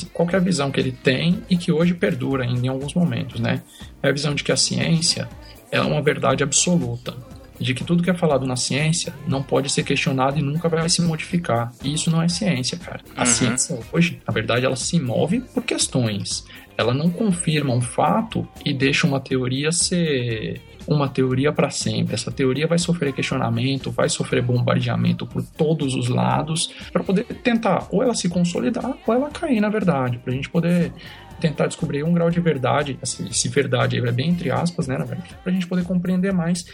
XIV. Qual é a visão que ele tem e que hoje perdura ainda em alguns momentos, né? É a visão de que a ciência é uma verdade absoluta. De que tudo que é falado na ciência não pode ser questionado e nunca vai se modificar. E isso não é ciência, cara. A Uhum. ciência hoje, na verdade, ela se move por questões. Ela não confirma um fato e deixa uma teoria ser uma teoria para sempre. Essa teoria vai sofrer questionamento, vai sofrer bombardeamento por todos os lados para poder tentar ou ela se consolidar ou ela cair na verdade, para a gente poder tentar descobrir um grau de verdade, esse verdade é bem entre aspas, né, para a gente poder compreender mais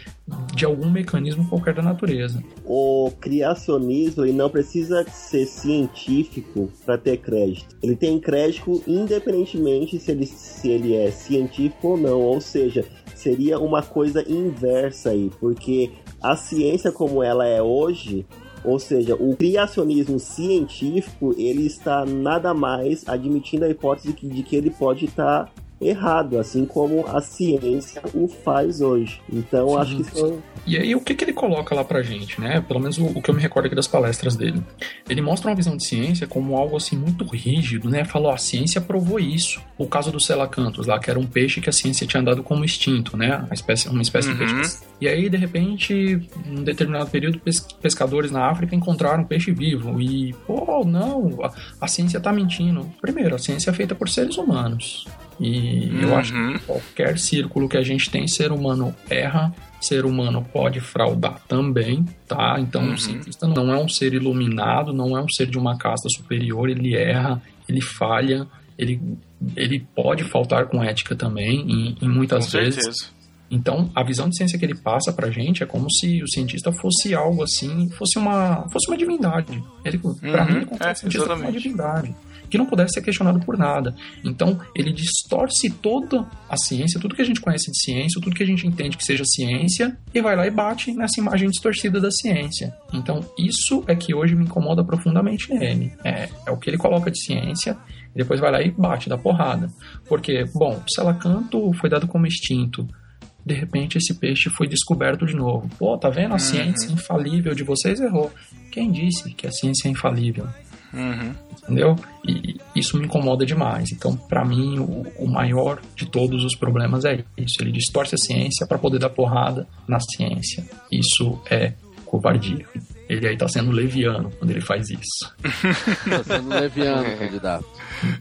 de algum mecanismo qualquer da natureza. O criacionismo ele não precisa ser científico para ter crédito. Ele tem crédito independentemente se ele, se ele é científico ou não. Ou seja, seria uma coisa inversa aí, porque a ciência como ela é hoje, Ou seja, o criacionismo científico, ele está nada mais admitindo a hipótese de que, ele pode estar errado, assim como a ciência o faz hoje. Então, Sim. acho que são E aí, o que, que ele coloca lá pra gente, né? Pelo menos o, o que eu me recordo aqui das palestras dele. Ele mostra uma visão de ciência como algo assim muito rígido, né? Falou, a ciência provou isso. O caso do Selacanthus lá, que era um peixe que a ciência tinha dado como extinto, né? Uma espécie, uma espécie de Uhum. peixe. E aí, de repente, num determinado período, pes- pescadores na África encontraram um peixe vivo. E, pô, não, a, a ciência tá mentindo. Primeiro, a ciência é feita por seres humanos. E eu acho Uhum. que qualquer círculo que a gente tem, ser humano erra, ser humano pode fraudar também, tá? Então Uhum. o cientista não é um ser iluminado, não é um ser de uma casta superior, ele erra, ele falha, ele, ele pode faltar com ética também, em, em muitas Com vezes. certeza. Então, a visão de ciência que ele passa pra gente é como se o cientista fosse algo assim, fosse uma, fosse uma divindade. Ele, pra Uhum, mim, ele é, o cientista como uma divindade, que não pudesse ser questionado por nada. Então, ele distorce toda a ciência, tudo que a gente conhece de ciência, tudo que a gente entende que seja ciência, e vai lá e bate nessa imagem distorcida da ciência. Então, isso é que hoje me incomoda profundamente nele. É, é o que ele coloca de ciência, e depois vai lá e bate, dá porrada. Porque, bom, o Selacanto foi dado como extinto de repente esse peixe foi descoberto de novo. Pô, tá vendo? A ciência infalível de vocês errou. Quem disse que a ciência é infalível? Uhum. Entendeu? E isso me incomoda demais. Então, pra mim, o, o maior de todos os problemas é isso. Ele distorce a ciência para poder dar porrada na ciência. Isso é covardia. Ele aí tá sendo leviano quando ele faz isso. Tá sendo leviano, (laughs) candidato.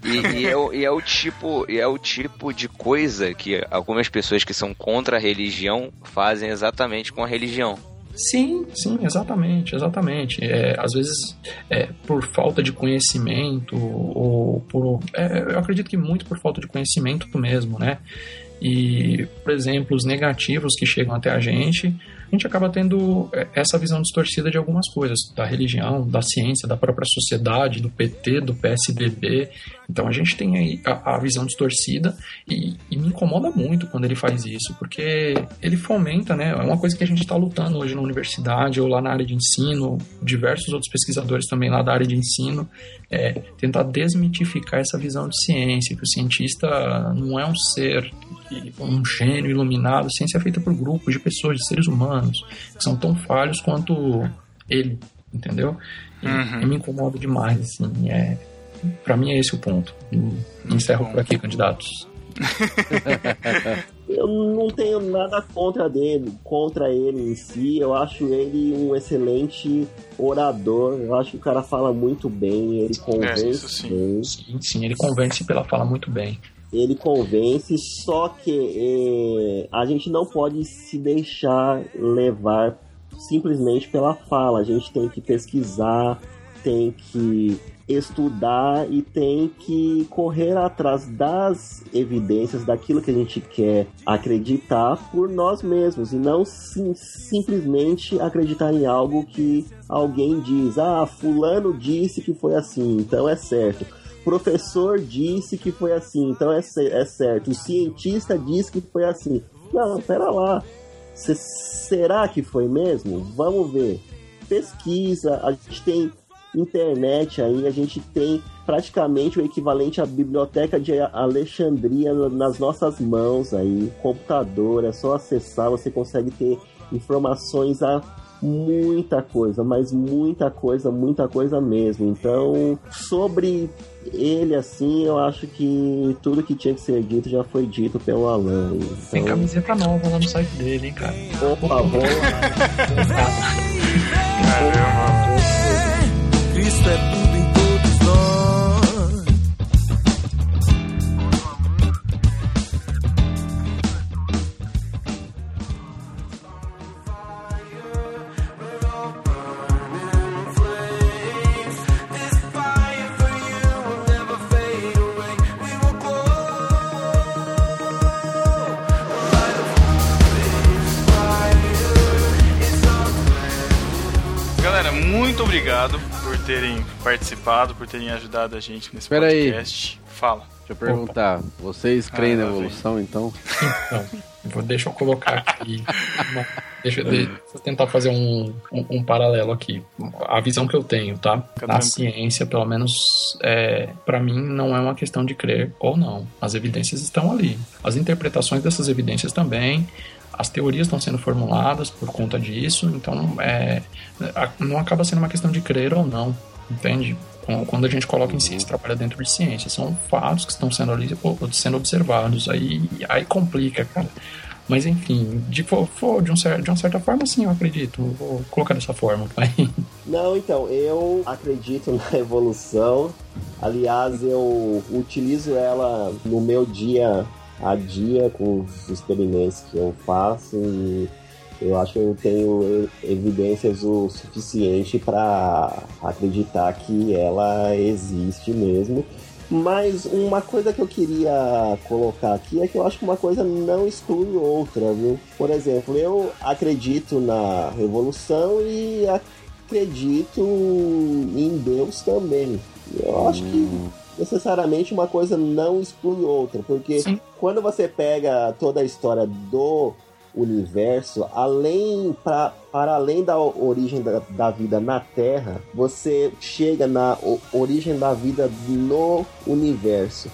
E, e é, o- e é o tipo, e é o tipo de coisa que algumas pessoas que são contra a religião fazem exatamente com a religião. Sim, sim, exatamente, exatamente. É, às vezes, é, por falta de conhecimento, ou por. é, eu acredito que muito por falta de conhecimento mesmo, né? E, por exemplo, os negativos que chegam até a gente, a gente acaba tendo é, essa visão distorcida de algumas coisas, da religião, da ciência, da própria sociedade, do PT, do PSDB. Então a gente tem aí a, a visão distorcida e, e me incomoda muito quando ele faz isso, porque ele fomenta, né? É uma coisa que a gente está lutando hoje na universidade ou lá na área de ensino, diversos outros pesquisadores também lá da área de ensino, é tentar desmitificar essa visão de ciência, que o cientista não é um ser, um gênio iluminado, a ciência é feita por grupos de pessoas, de seres humanos, que são tão falhos quanto ele, entendeu? E, Uhum. me incomoda demais, assim, é... Pra mim é esse o ponto. E Encerro por aqui, candidatos. (laughs) Eu não tenho nada contra dele, contra ele em si. Eu acho ele um excelente orador. Eu acho que o cara fala muito bem, ele convence É, isso sim. bem. Sim, sim, ele convence pela fala muito bem. Ele convence, só que eh, a gente não pode se deixar levar simplesmente pela fala. A gente tem que pesquisar, tem que estudar e tem que correr atrás das evidências daquilo que a gente quer acreditar por nós mesmos e não sim- simplesmente acreditar em algo que alguém diz. Ah, fulano disse que foi assim, então é certo professor disse que foi assim, então é, é certo. O cientista disse que foi assim. Não, pera lá. Cê- será que foi mesmo? Vamos ver. Pesquisa, a gente tem internet aí, a gente tem praticamente o equivalente à biblioteca de Alexandria nas nossas mãos aí, computador, é só acessar, você consegue ter informações a muita coisa, mas muita coisa, muita coisa mesmo. Então, sobre ele assim, eu acho que tudo que tinha que ser dito já foi dito pelo Alan. Tem Então, camiseta nova lá no site dele, hein, cara. opa, vamos lá. (laughs) Cristo é terem participado, por terem ajudado a gente nesse Espera aí. podcast. Fala. Deixa eu perguntar. Vocês creem Ah, na lá vem. evolução, então? Então, vou, deixa eu colocar aqui uma, Deixa, deixa eu tentar fazer um, um, um paralelo aqui. A visão que eu tenho, tá? Fica Na tranquilo. ciência, pelo menos, é, para mim, não é uma questão de crer ou não. As evidências estão ali. As interpretações dessas evidências também. As teorias estão sendo formuladas por conta disso, então é, não acaba sendo uma questão de crer ou não, entende? Quando- a gente coloca em ciência, trabalha dentro de ciência, são fatos que estão sendo ali, sendo observados, aí, aí complica, cara. Mas enfim, de, de, um de uma certa forma, sim, eu acredito. Vou colocar dessa forma, vai. (laughs) Não, então, eu acredito na evolução. Aliás, eu utilizo ela no meu dia a dia com os experimentos que eu faço e eu acho que eu tenho evidências o suficiente para acreditar que ela existe mesmo. Mas uma coisa que eu queria colocar aqui é que eu acho que uma coisa não exclui outra, viu? Por exemplo, eu acredito na evolução e acredito em Deus também. Eu acho que necessariamente uma coisa não exclui outra, porque Sim. quando você pega toda a história do universo, além pra, para além da origem da, da vida na Terra, você chega na o- origem da vida no universo.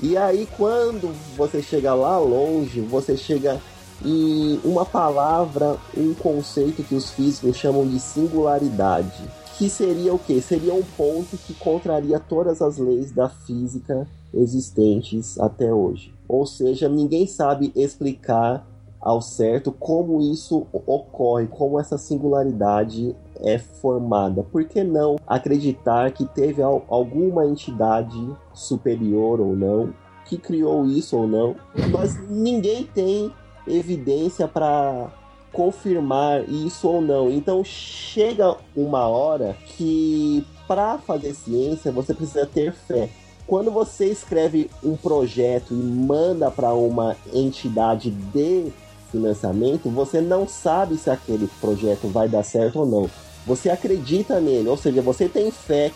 E aí quando você chega lá longe, você chega em uma palavra, um conceito que os físicos chamam de singularidade. Que seria o quê? Seria um ponto que contraria todas as leis da física existentes até hoje. Ou seja, ninguém sabe explicar ao certo como isso ocorre, como essa singularidade é formada. Por que não acreditar que teve al- alguma entidade superior ou não que criou isso ou não? Mas ninguém tem evidência para confirmar isso ou não. Então chega uma hora que para fazer ciência você precisa ter fé. Quando você escreve um projeto e manda para uma entidade de financiamento, você não sabe se aquele projeto vai dar certo ou não. Você acredita nele, ou seja, você tem fé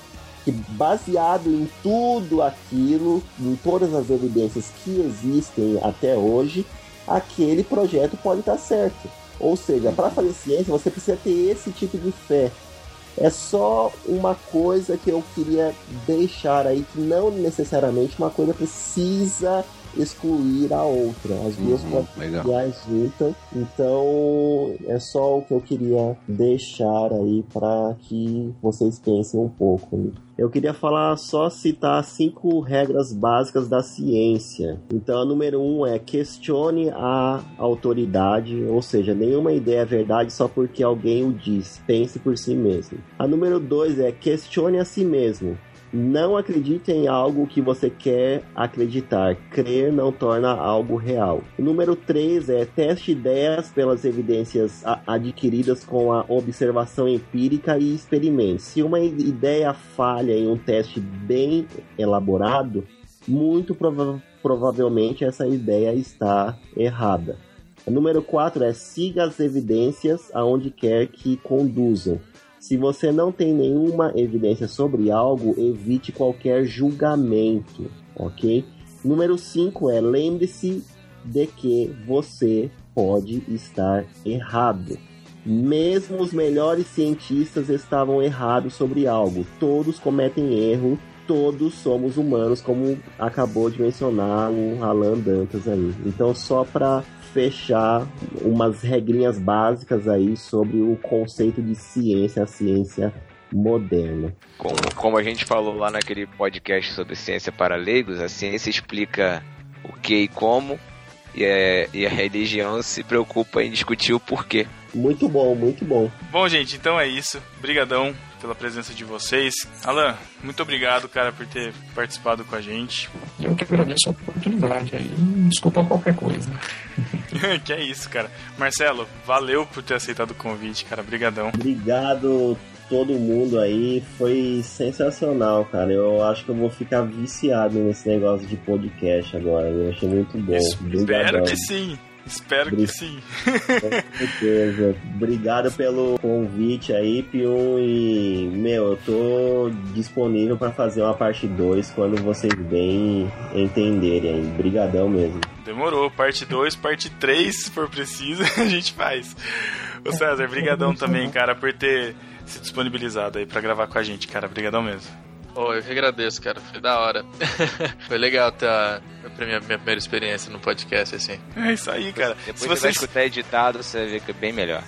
que baseado em tudo aquilo, em todas as evidências que existem até hoje, aquele projeto pode estar certo. Ou seja, para fazer ciência você precisa ter esse tipo de fé. É só uma coisa que eu queria deixar aí, que não necessariamente uma coisa precisa excluir a outra. As duas Uhum, podem juntas. Então, é só o que eu queria deixar aí para que vocês pensem um pouco. Eu queria falar só citar cinco regras básicas da ciência. Então, a número um é questione a autoridade, ou seja, nenhuma ideia é verdade só porque alguém o diz. Pense por si mesmo. A número dois é questione a si mesmo. Não acredite em algo que você quer acreditar. Crer não torna algo real. O número 3 é teste ideias pelas evidências adquiridas com a observação empírica e experimente. Se uma ideia falha em um teste bem elaborado, muito prova- provavelmente essa ideia está errada. O número 4 é siga as evidências aonde quer que conduzam. Se você não tem nenhuma evidência sobre algo, evite qualquer julgamento, ok? Número 5 é lembre-se de que você pode estar errado. Mesmo os melhores cientistas estavam errados sobre algo. Todos cometem erro, todos somos humanos, como acabou de mencionar o Alan Dantas aí. Então, só para fechar umas regrinhas básicas aí sobre o conceito de ciência, a ciência moderna. Como, como a gente falou lá naquele podcast sobre ciência para leigos, a ciência explica o que e como, e, é- e a religião se preocupa em discutir o porquê. Muito bom, muito bom. Bom, gente, então é isso. Obrigadão pela presença de vocês. Alan, muito obrigado, cara, por ter participado com a gente. Eu que agradeço a oportunidade aí. Desculpa qualquer coisa. (laughs) que é isso, cara. Marcelo, valeu por ter aceitado o convite, cara. Obrigadão. Obrigado todo mundo aí, foi sensacional, cara. Eu acho que eu vou ficar viciado nesse negócio de podcast agora. Eu achei muito bom. Espero Obrigadão. que sim. Espero que sim. Com certeza. Obrigado pelo convite aí, Pium. E, meu, eu tô disponível pra fazer uma parte 2 quando vocês bem entenderem aí. Brigadão mesmo. Demorou. Parte 2, parte 3, se for preciso, (laughs) a gente faz. Ô César, brigadão também, cara, por ter se disponibilizado aí pra gravar com a gente, cara. Brigadão mesmo. Oh, eu que agradeço, cara. Foi da hora. (laughs) Foi legal ter a minha, minha primeira experiência no podcast, assim. É isso aí, cara. Depois Se você vai escutar editado, você vai ver que é bem melhor.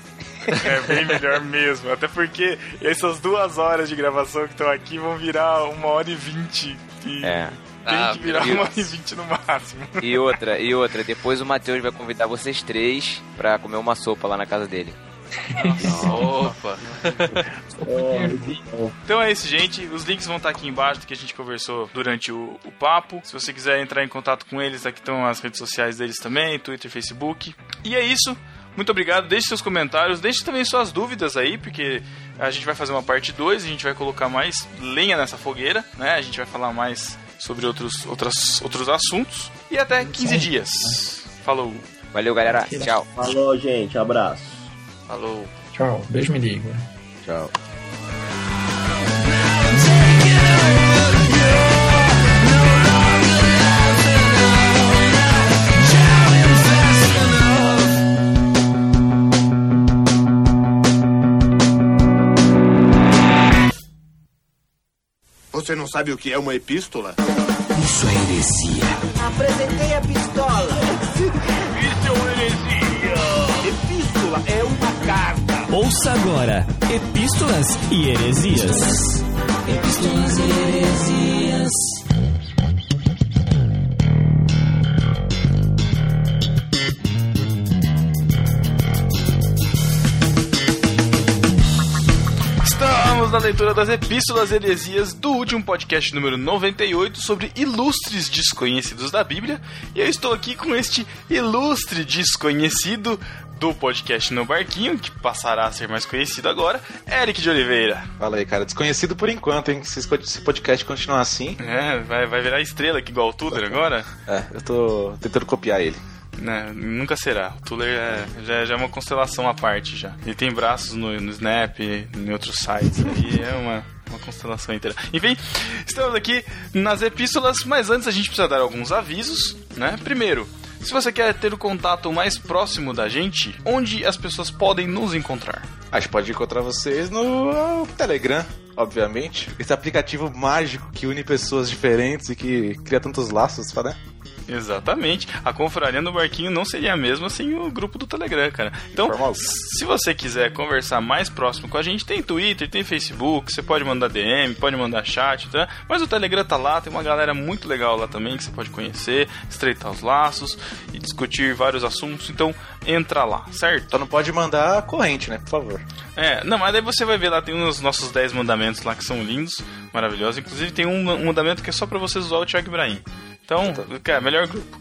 É bem melhor mesmo. Até porque essas duas horas de gravação que estão aqui vão virar uma hora e vinte. E É. tem Ah, que virar uma e vinte no máximo. E outra, e outra, depois o Matheus vai convidar vocês três pra comer uma sopa lá na casa dele. Opa! (laughs) Então é isso, gente. Os links vão estar aqui embaixo do que a gente conversou durante o, o papo. Se você quiser entrar em contato com eles, aqui estão as redes sociais deles também, Twitter, Facebook. E é isso. Muito obrigado. Deixe seus comentários, deixe também suas dúvidas aí, porque a gente vai fazer uma parte 2, a gente vai colocar mais lenha nessa fogueira, né? A gente vai falar mais sobre outros, outras, outros assuntos. E até 15 dias. Falou. Valeu, galera. Tchau. Falou, gente. Abraço. Falou. Tchau, beijo, me liga. Tchau. Você não sabe o que é uma epístola? Apresentei a pistola. Isso é uma heresia. Epístola é uma carta. Ouça agora Epístolas e Heresias. Epístolas e Heresias. Estamos na leitura das epístolas e heresias do último podcast número 98 sobre ilustres desconhecidos da Bíblia. E eu estou aqui com este ilustre desconhecido do podcast No Barquinho, que passará a ser mais conhecido agora, Eric de Oliveira. Fala aí, cara. Desconhecido por enquanto, hein? Se esse podcast continuar assim, É, vai, vai virar estrela aqui igual o Tudor agora? é, eu tô tentando copiar ele. Né, nunca será. O Tuller é, já, já é uma constelação à parte já. Ele tem braços no, no Snap, em outros sites aí, é uma, uma constelação inteira. Enfim, estamos aqui nas epístolas, mas antes a gente precisa dar alguns avisos, né? Primeiro, se você quer ter o contato mais próximo da gente, onde as pessoas podem nos encontrar? A gente pode encontrar vocês no Telegram, obviamente. Esse aplicativo mágico que une pessoas diferentes e que cria tantos laços, né? Exatamente. A confraria no barquinho não seria a mesma sem o grupo do Telegram, cara. Então, se você quiser conversar mais próximo com a gente, tem Twitter, tem Facebook, você pode mandar DM, pode mandar chat, tá? Mas o Telegram tá lá, tem uma galera muito legal lá também que você pode conhecer, estreitar os laços e discutir vários assuntos. Então, entra lá, certo? Só não pode mandar corrente, né? Por favor. É, não, mas daí você vai ver lá, tem os nossos 10 mandamentos lá que são lindos, maravilhosos. Inclusive tem um, um mandamento que é só pra você usar o Thiago Ibrahim. Então, cara, melhor grupo.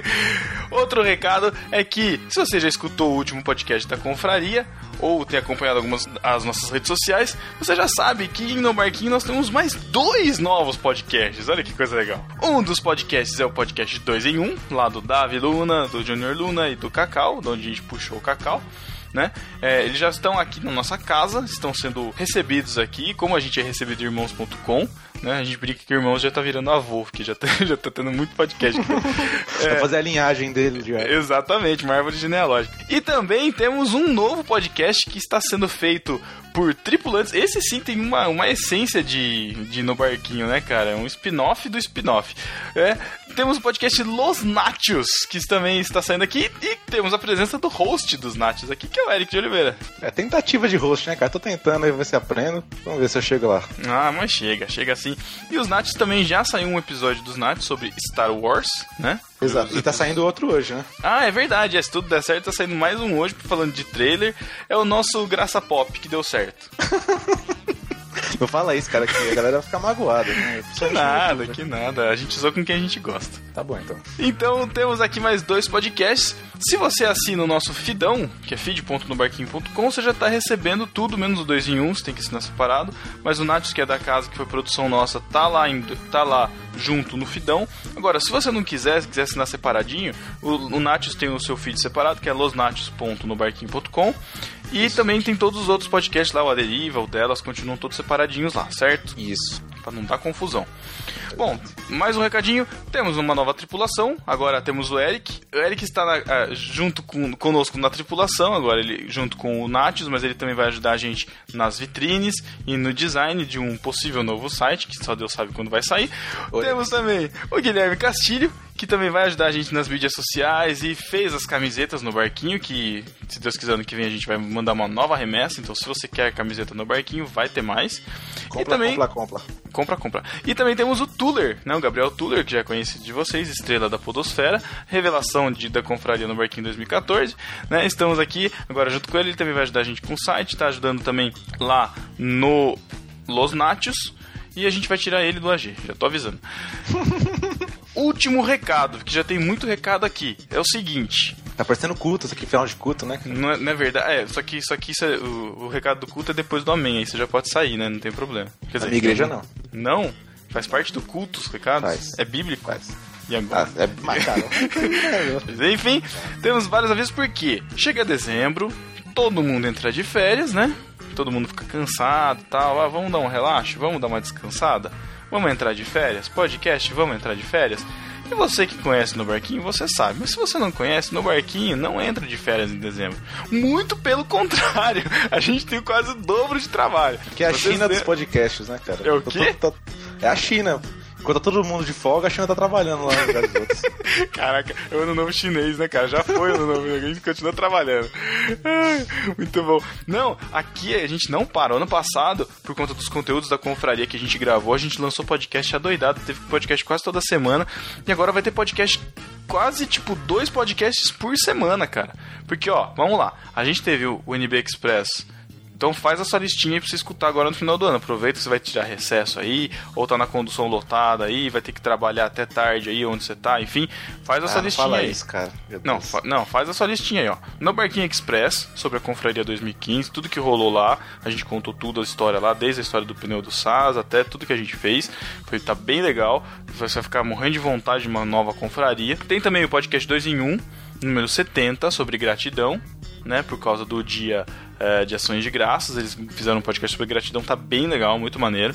(laughs) Outro recado é que, se você já escutou o último podcast da Confraria, ou tem acompanhado algumas as nossas redes sociais, você já sabe que no Barquinho nós temos mais dois novos podcasts. Olha que coisa legal. Um dos podcasts é o podcast 2 em 1, um, lá do Davi Luna, do Junior Luna e do Cacau, de onde a gente puxou o Cacau né? É, eles já estão aqui na nossa casa, estão sendo recebidos aqui, como a gente é recebido irmãos.com, né? A gente brinca que irmãos já tá virando avô, porque já tá, (laughs) já tá tendo muito podcast aqui. (laughs) Pra fazer a linhagem dele já. Exatamente, uma árvore genealógica. E também temos um novo podcast que está sendo feito por tripulantes. Esse sim tem uma, uma essência de, de No Barquinho, né, cara? É um spin-off do spin-off. É, temos o podcast Los Nachos, que também está saindo aqui. E temos a presença do host dos Nachos aqui, que é o Eric de Oliveira. É tentativa de host, né, cara? Tô tentando aí ver se aprendo. Vamos ver se eu chego lá. Ah, mas chega, chega assim. E os Nachos também já saiu um episódio dos Nachos sobre Star Wars, né? Exato. E tá saindo outro hoje, né? Ah, é verdade. É, se tudo der certo, tá saindo mais um hoje falando de trailer. É o nosso Graça Pop que deu certo. (laughs) Não fala isso, cara, que a galera vai ficar magoada, né? Que nada, que nada. A gente usou com quem a gente gosta. Tá bom, então. Então temos aqui mais dois podcasts. Se você assina o nosso feedão, que é feed.nobarquinho.com, você já tá recebendo tudo, menos o 2 em 1, um, você tem que assinar separado. Mas o Natos, que é da casa, que foi produção nossa, tá lá, em, tá lá junto no feedão. Agora, se você não quiser, se quiser assinar separadinho, o, o tem o seu feed separado, que é losnatios.nobarquinho.com. E também tem todos os outros podcasts lá, o Aderiva, o delas, continuam todos separadinhos lá, certo? Isso. Pra não dar confusão. Bom, mais um recadinho. Temos uma nova tripulação. Agora temos o Eric. O Eric está na- ah, junto com, conosco na tripulação. Agora ele junto com o Natius, mas ele também vai ajudar a gente nas vitrines e no design de um possível novo site, que só Deus sabe quando vai sair. Temos também o Guilherme Castilho, que também vai ajudar a gente nas mídias sociais e fez as camisetas no barquinho, que se Deus quiser ano que vem a gente vai mandar uma nova remessa, então se você quer camiseta no barquinho, vai ter mais. Compra, e também compra, compra. compra, compra. E também temos o Tuller, né? O Gabriel Tuller, que já é conhecido de vocês, estrela da Podosfera, revelação de, da Confraria no Barquinho 2014, né? Estamos aqui agora junto com ele, ele também vai ajudar a gente com o site, tá ajudando também lá no Los Natios. E a gente vai tirar ele do AG, já tô avisando. (laughs) Último recado, que já tem muito recado aqui. É o seguinte. Tá parecendo culto, isso aqui final de culto, né? Não é, não é verdade. É, só que isso aqui, isso é- o, o recado do culto é depois do amém. Aí você já pode sair, né? Não tem problema. Quer Na minha igreja, não. Não? Faz parte do culto os recados? Faz. É bíblico? Faz. Ah, é (laughs) mais caro. Mas, Enfim, temos vários avisos porque chega dezembro, todo mundo entra de férias, né? Todo mundo fica cansado e tal. Ah, vamos dar um relaxo, vamos dar uma descansada. Vamos entrar de férias? Podcast, vamos entrar de férias? E você que conhece no barquinho, você sabe. Mas se você não conhece, no barquinho não entra de férias em dezembro. Muito pelo contrário, (laughs) a gente tem quase o dobro de trabalho. Que é a Vocês China dos podcasts, né, cara? É o quê? É a China. Enquanto tá todo mundo de folga, a China tá trabalhando lá no lugar dos outros. (laughs) Caraca, é o ano novo chinês, né, cara? Já foi o ano novo, a gente continua trabalhando. Muito bom. Não, aqui a gente não parou. Ano passado, por conta dos conteúdos da confraria que a gente gravou, a gente lançou podcast adoidado. Teve podcast quase toda semana. E agora vai ter podcast quase, tipo, dois podcasts por semana, cara. Porque, ó, vamos lá. A gente teve o NB Express. Então faz a sua listinha aí pra você escutar agora no final do ano. Aproveita que você vai tirar recesso aí, ou tá na condução lotada aí, vai ter que trabalhar até tarde aí onde você tá, enfim. Faz a sua Ah, listinha fala aí. isso, cara. Não, fa- não, faz a sua listinha aí, ó. No Barquinho Express, sobre a Confraria 2015, tudo que rolou lá, a gente contou tudo a história lá, desde a história do pneu do SAS até tudo que a gente fez. Foi, tá bem legal. Você vai ficar morrendo de vontade de uma nova confraria. Tem também o podcast 2 em 1, número 70, sobre gratidão, né? Por causa do dia eh, de ações de graças. Eles fizeram um podcast sobre gratidão, tá bem legal, muito maneiro.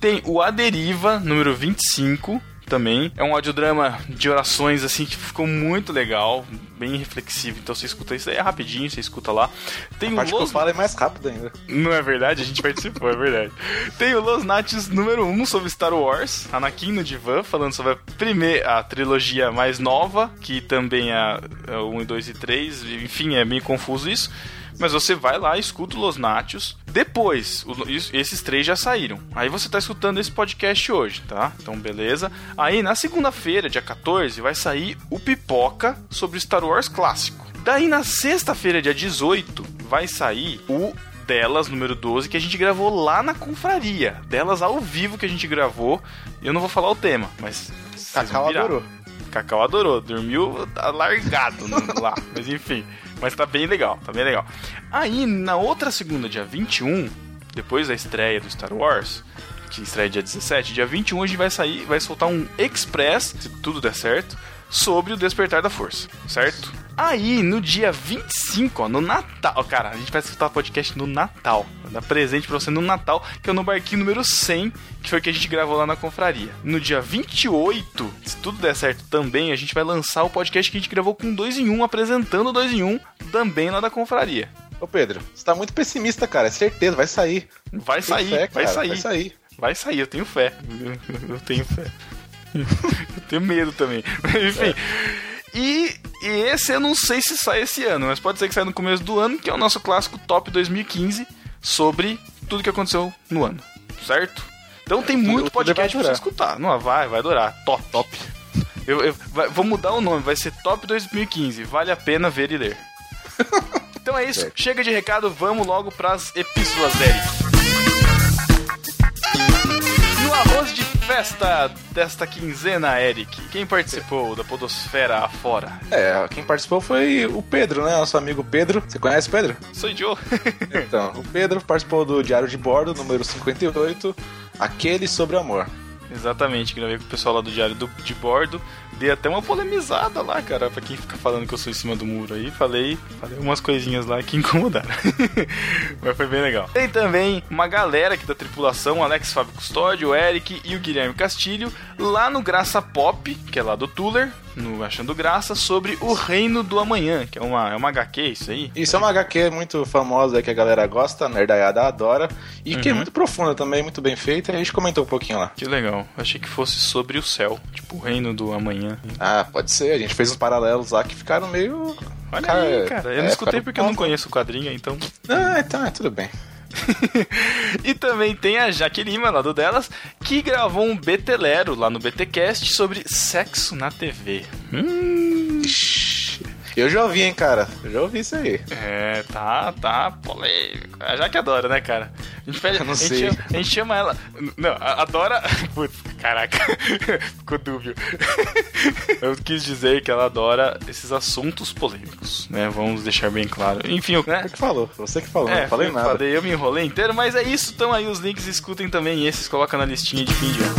Tem o A Deriva, número 25, também. É um audiodrama de orações, assim, que ficou muito legal, bem reflexivo. Então você escuta isso aí é rapidinho, você escuta lá. Tem A o parte que eu Los... falo é mais rápido ainda. Não é verdade? A gente participou, é verdade. (laughs) Tem o Los Natios número 1 sobre Star Wars, Anakin no Divã, falando sobre a primeira, a trilogia mais nova, que também é, é o 1, 2 e 3, enfim, é meio confuso isso. Mas você vai lá, escuta o Los Natios. Depois, o- esses três já saíram. Aí você tá escutando esse podcast hoje, tá? Então, beleza. Aí, na segunda-feira, dia 14, vai sair o Pipoca sobre Star Wars clássico. Daí, na sexta-feira, dia 18, vai sair o delas, número 12, que a gente gravou lá na confraria. Delas ao vivo que a gente gravou. Eu não vou falar o tema, mas. Cacau adorou. Cacau adorou, dormiu largado no- lá, mas enfim. Mas tá bem legal, tá bem legal. Aí, na outra segunda, dia 21, depois da estreia do Star Wars, que estreia dia 17, dia 21 a gente vai sair, vai soltar um Express, se tudo der certo, sobre o Despertar da Força, certo? Aí, no dia 25, ó, no Natal, cara, a gente vai escutar o podcast no Natal. Vou dar presente pra você no Natal, que é no barquinho número 100, que foi o que a gente gravou lá na confraria. No dia 28, se tudo der certo também, a gente vai lançar o podcast que a gente gravou com 2 em 1, apresentando o 2 em 1, também lá da confraria. Ô Pedro, você tá muito pessimista, cara. É certeza, vai sair. Vai sair, fé, vai sair. Vai sair. Vai sair, eu tenho fé. (laughs) Eu tenho fé. Eu tenho medo também. Mas, (laughs) Enfim. E, e esse eu não sei se sai esse ano, mas pode ser que saia no começo do ano, que é o nosso clássico Top 2015 sobre tudo que aconteceu no ano. Certo? Então tem Tudo- muito podcast pra você escutar. Não, vai, vai adorar. Top. Top. Eu, eu- vai- vou mudar o nome, vai ser Top 2015. Vale a pena ver e ler. (laughs) Então é isso, chega de recado, vamos logo pras epístolas, Eric. No arroz de festa desta quinzena, Eric, quem participou da Podosfera afora? É, quem participou foi o Pedro, né? Nosso amigo Pedro. Você conhece o Pedro? Sou Joe. (laughs) Então, o Pedro participou do Diário de Bordo, número 58, Aquele sobre Amor. Exatamente, gravei com o pessoal lá do Diário do, de Bordo. Dei até uma polemizada lá, cara, pra quem fica falando que eu sou em cima do muro aí. Falei, falei umas coisinhas lá que (laughs) incomodaram. (laughs) Mas foi bem legal. Tem também uma galera aqui da tripulação, Alex Fábio Custódio, o Eric e o Guilherme Castilho, lá no Graça Pop, que é lá do Tuller, no Achando Graça, sobre o Reino do Amanhã, que é uma, é uma HQ, isso aí. Isso é uma HQ muito famosa que a galera gosta, a nerdaiada adora, e que é Uhum. muito profunda também, muito bem feita, e a gente comentou um pouquinho lá. Que legal. Achei que fosse sobre o céu, tipo o Reino do Amanhã. Ah, pode ser, a gente fez uns paralelos lá que ficaram meio... Olha aí, cara. Eu não é, escutei ficaram porque eu não conheço o quadrinho, então. Ah, então é tudo bem. (laughs) E também tem a Jaque Lima, lá do delas, que gravou um BTlero lá no BTcast sobre sexo na TV. Hum, Eu já ouvi, hein, cara. Eu já ouvi isso aí. é, tá, tá polêmico. A Jaque adora, né, cara? A gente, (laughs) pede, Eu não a gente sei. a gente chama ela. Não, adora. (laughs) Putz, caraca, (laughs) ficou dúbio. Eu quis dizer que ela adora esses assuntos polêmicos, né? Vamos deixar bem claro. Enfim, né? Você que falou, você que falou, É, não falei nada. falei, eu me enrolei inteiro, mas é isso. Então aí os links, escutem também esses, coloca na listinha de fim de ano.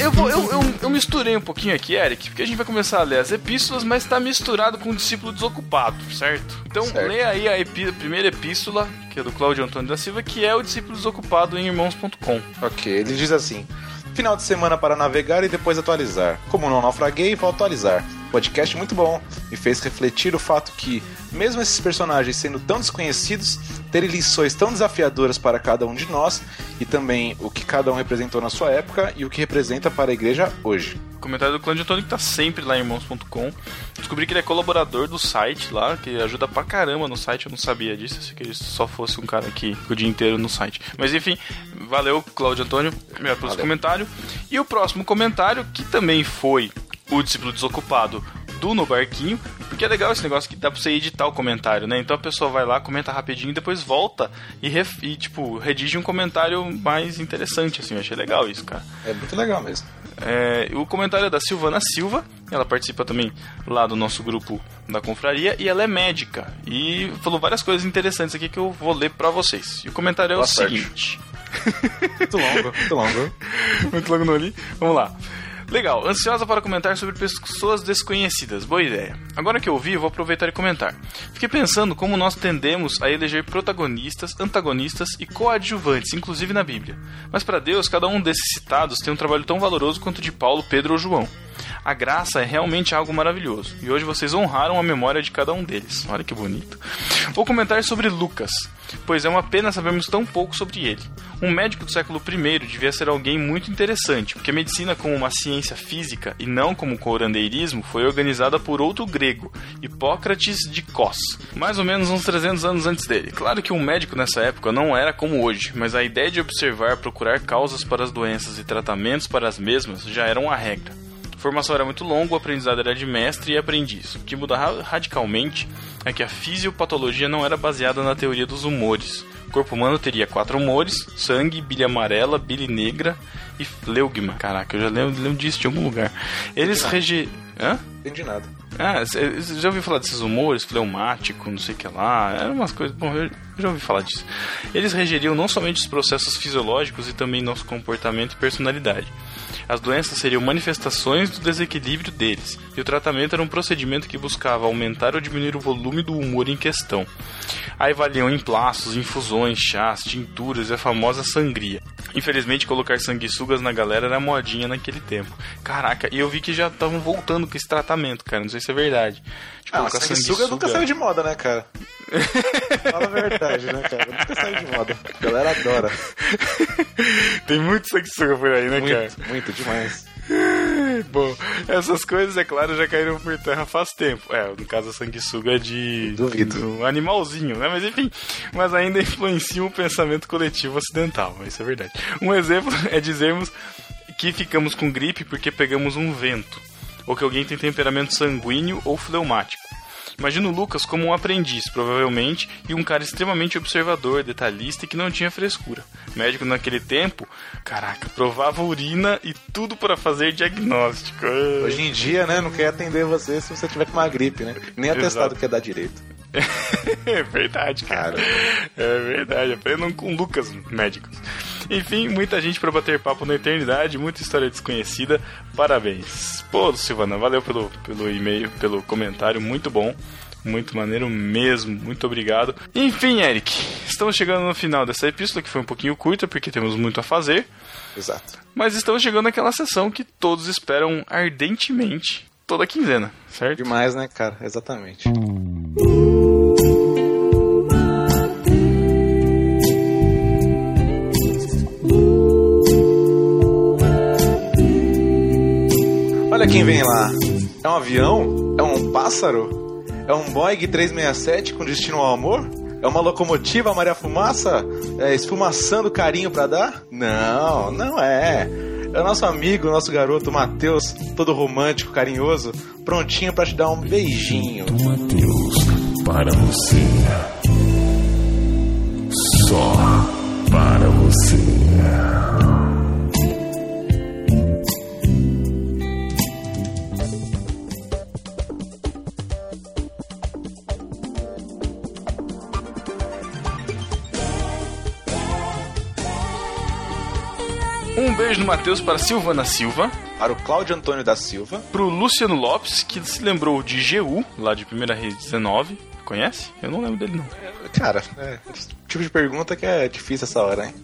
Eu, vou, eu, eu, eu misturei um pouquinho aqui, Eric, porque a gente vai começar a ler as epístolas, mas tá misturado com o discípulo desocupado, certo? Então Certo. lê aí a, epi- a primeira epístola, que é do Cláudio Antônio da Silva, que é o discípulo desocupado em irmãos.com. Ok, ele diz assim: final de semana para navegar e depois atualizar. Como não naufraguei, vou atualizar. Podcast muito bom. Me fez refletir o fato que, mesmo esses personagens sendo tão desconhecidos, terem lições tão desafiadoras para cada um de nós e também o que cada um representou na sua época e o que representa para a igreja hoje. Comentário do Cláudio Antônio que tá sempre lá em irmãos.com. Descobri que ele é colaborador do site lá, que ajuda pra caramba no site, eu não sabia disso, eu achei que ele só fosse um cara que fica o dia inteiro no site. Mas enfim, valeu, Cláudio Antônio, obrigado pelo seu comentário. E o próximo comentário, que também foi o discípulo desocupado do No Barquinho, porque é legal esse negócio que dá pra você editar o comentário, né? Então a pessoa vai lá, comenta rapidinho, depois volta e, ref- e, tipo, redige um comentário mais interessante, assim, eu achei legal isso, cara. É muito legal mesmo. É, o comentário é da Silvana Silva, ela participa também lá do nosso grupo da confraria e ela é médica e falou várias coisas interessantes aqui que eu vou ler pra vocês. E o comentário é Boa o seguinte: Muito longo, muito longo. (laughs) muito logo não li. Vamos lá. Legal, ansiosa para comentar sobre pessoas desconhecidas. Boa ideia. Agora que eu eu vou aproveitar e comentar. Fiquei pensando como nós tendemos a eleger protagonistas, antagonistas e coadjuvantes, inclusive na Bíblia. Mas para Deus, cada um desses citados tem um trabalho tão valoroso quanto o de Paulo, Pedro ou João. A graça é realmente algo maravilhoso, e hoje vocês honraram a memória de cada um deles. Olha que bonito. Vou comentar sobre Lucas, pois é uma pena sabermos tão pouco sobre ele. Um médico do século I devia ser alguém muito interessante, porque a medicina como uma ciência física e não como curandeirismo foi organizada por outro grego, Hipócrates de Cos, mais ou menos uns 300 anos antes dele. Claro que um médico nessa época não era como hoje, mas a ideia de observar, procurar causas para as doenças e tratamentos para as mesmas já era uma regra. Formação era muito longa, o aprendizado era de mestre e aprendiz. O que muda ra- radicalmente é que a fisiopatologia não era baseada na teoria dos humores. O corpo humano teria quatro humores: sangue, bile amarela, bile negra e fleugma. Caraca, eu já lembro, lembro disso de algum lugar. Eles rege... Hã? Entendi nada. Ah, já ouviu falar desses humores, fleumático, não sei o que lá, eram umas coisas. Bom, eu já ouvi falar disso. Eles regeriam não somente os processos fisiológicos e também nosso comportamento e personalidade. As doenças seriam manifestações do desequilíbrio deles, e o tratamento era um procedimento que buscava aumentar ou diminuir o volume do humor em questão. Aí valiam emplaços, infusões, chás, tinturas e a famosa sangria. Infelizmente, colocar sanguessugas na galera era modinha naquele tempo. Caraca, e eu vi que já estavam voltando com esse tratamento, cara. Não sei se é verdade. De Ah, colocar sanguessuga nunca saiu de moda, né, cara? Fala a verdade, né, cara? Nunca saiu de moda. A galera adora. (laughs) Tem muito sanguessuga por aí, né, cara? Muito, muito demais. (laughs) Bom, essas coisas, é claro, já caíram por terra faz tempo. É, no caso a sanguessuga é de. Duvido. do animalzinho, né? Mas enfim, mas ainda influenciam o pensamento coletivo ocidental, isso é verdade. Um exemplo (laughs) é dizermos que ficamos com gripe porque pegamos um vento, ou que alguém tem temperamento sanguíneo ou fleumático. Imagino o Lucas como um aprendiz, provavelmente, e um cara extremamente observador, detalhista e que não tinha frescura. Médico naquele tempo, caraca, provava urina e tudo para fazer diagnóstico. Hoje em dia, né, não quer atender você se você tiver com uma gripe, né? Nem atestado Exato. quer dar direito. (laughs) É verdade, cara. É verdade. Aprendam com Lucas, médicos. Enfim, muita gente pra bater papo na eternidade, muita história desconhecida. Parabéns. Pô, Silvana, valeu pelo, pelo e-mail, pelo comentário, muito bom. Muito maneiro mesmo, muito obrigado. Enfim, Eric, estamos chegando no final dessa epístola, que foi um pouquinho curta, porque temos muito a fazer. Exato. Mas estamos chegando naquela sessão que todos esperam ardentemente toda quinzena, certo? Demais, né, cara? Exatamente. Olha quem vem lá. É um avião? É um pássaro? É um Boeing 367 com destino ao amor? É uma locomotiva Maria Fumaça é, esfumaçando carinho pra dar? Não, não é. É o nosso amigo, nosso garoto Matheus, todo romântico, carinhoso, prontinho pra te dar um beijinho. Mateus, para você. Só para você. Beijo no Matheus para Silvana Silva, Para o Cláudio Antônio da Silva, pro Luciano Lopes, que se lembrou de GU, lá de Primeira Rede 19. Conhece? Eu não lembro dele, não. Cara, é tipo de pergunta que é difícil essa hora, hein?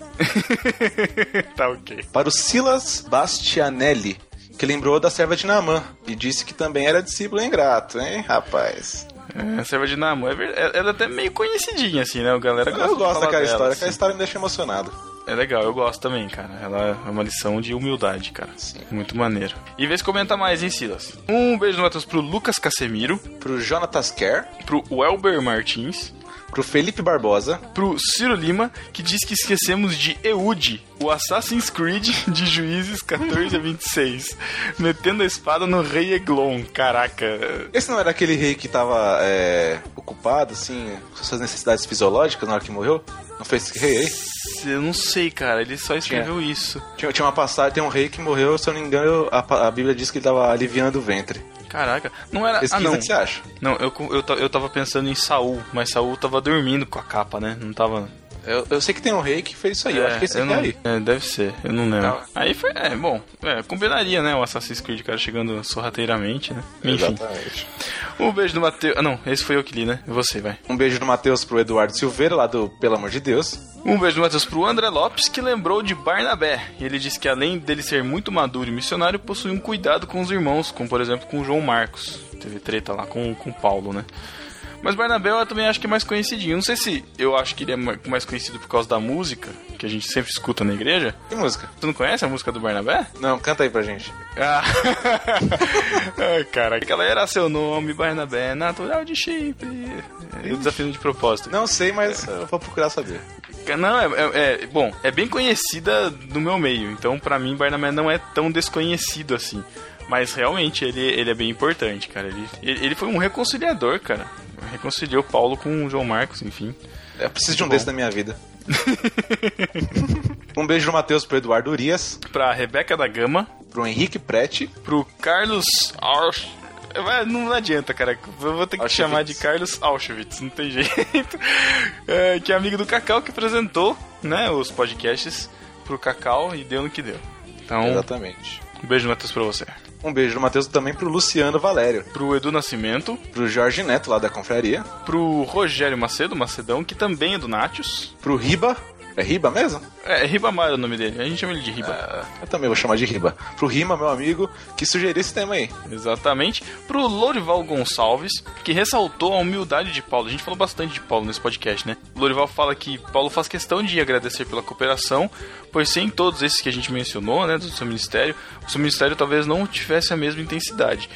(laughs) tá ok. Para o Silas Bastianelli, que lembrou da serva de Naamã e disse que também era discípulo ingrato, hein, rapaz? É, a serva de Naamã é verdade. Ela é até meio conhecidinha, assim, né? O galera gosta Eu gosto daquela dela, história, assim. aquela história me deixa emocionado. É legal, eu gosto também, cara. Ela é uma lição de humildade, cara. Muito maneiro. E vê se comenta mais, hein, Silas? Um beijo no Matheus pro Lucas Casemiro, Pro Jonatas Kerr, pro Welber Martins, pro Felipe Barbosa, pro Ciro Lima, que diz que esquecemos de Eude, o Assassin's Creed de Juízes 14 a 26, metendo a espada no Rei Eglon. Caraca. Esse não era aquele rei que tava é, ocupado, assim, com suas necessidades fisiológicas na hora que morreu? Não foi esse rei aí? Eu não sei, cara. Ele só escreveu isso. Tinha, tinha uma passagem, tem um rei que morreu, se eu não me engano, a, a Bíblia diz que ele tava aliviando o ventre. Caraca. Não era. Pesquisa ah, não. que você acha? Não, eu, eu, eu tava pensando em Saul, mas Saul tava dormindo com a capa, né? Não tava. Eu, eu sei que tem um rei que fez isso aí, eu acho que esse é não, aí. é, deve ser, eu não lembro. Tá. Aí foi, é, bom, é, combinaria, né? O Assassin's Creed, cara, chegando sorrateiramente, né? Enfim. Exatamente. Um beijo do Matheus. Ah, não, esse foi eu que li, né? Você, vai. Um beijo do Matheus pro Eduardo Silveira, lá do Pelo Amor de Deus. Um beijo do Matheus pro André Lopes, que lembrou de Barnabé. E ele disse que além dele ser muito maduro e missionário, possui um cuidado com os irmãos, como por exemplo com o João Marcos. Teve treta lá com com o Paulo, né? Mas Barnabé eu também acho que é mais conhecidinho. Não sei se eu acho que ele é ma- mais conhecido por causa da música, que a gente sempre escuta na igreja. Que música? Tu não conhece a música do Barnabé? Não, canta aí pra gente. Ah, (laughs) Ai, cara, aquela era seu nome, Barnabé, natural de Chipre. Eu desafio de propósito. Não sei, mas eu vou procurar saber. Não, é, é- é- bom, é bem conhecida no meu meio, então pra mim Barnabé não é tão desconhecido assim. Mas realmente ele, ele é bem importante, cara. Ele, ele foi um reconciliador, cara. Reconciliou Paulo com o João Marcos, enfim. Eu preciso de um Muito desses bom. na minha vida. (laughs) um beijo do Matheus pro Eduardo Urias, Pra Rebeca da Gama, pro Henrique Prete, pro Carlos Ausch... Vai, Não adianta, cara. Eu vou ter que Auschwitz. chamar de Carlos Auschwitz, não tem (laughs) jeito. É, que é amigo do Cacau que apresentou né, os podcasts pro Cacau e deu no que deu. Então, exatamente. um beijo, Matheus, pra você. Um beijo do Matheus também pro Luciano Valério, Pro Edu Nascimento, pro Jorge Neto, lá da Confraria, pro Rogério Macedo, Macedão, que também é do Natius. pro Riba. É Riba mesmo? É, é Ribamar o nome dele, a gente chama ele de Riba. Ah, eu também vou chamar de Riba. Pro Rima, meu amigo, que sugeriu esse tema aí. Exatamente. Pro Lorival Gonçalves, que ressaltou a humildade de Paulo. A gente falou bastante de Paulo nesse podcast, né? O Lorival fala que Paulo faz questão de agradecer pela cooperação, pois sem todos esses que a gente mencionou, né, do seu ministério, o seu ministério talvez não tivesse a mesma intensidade.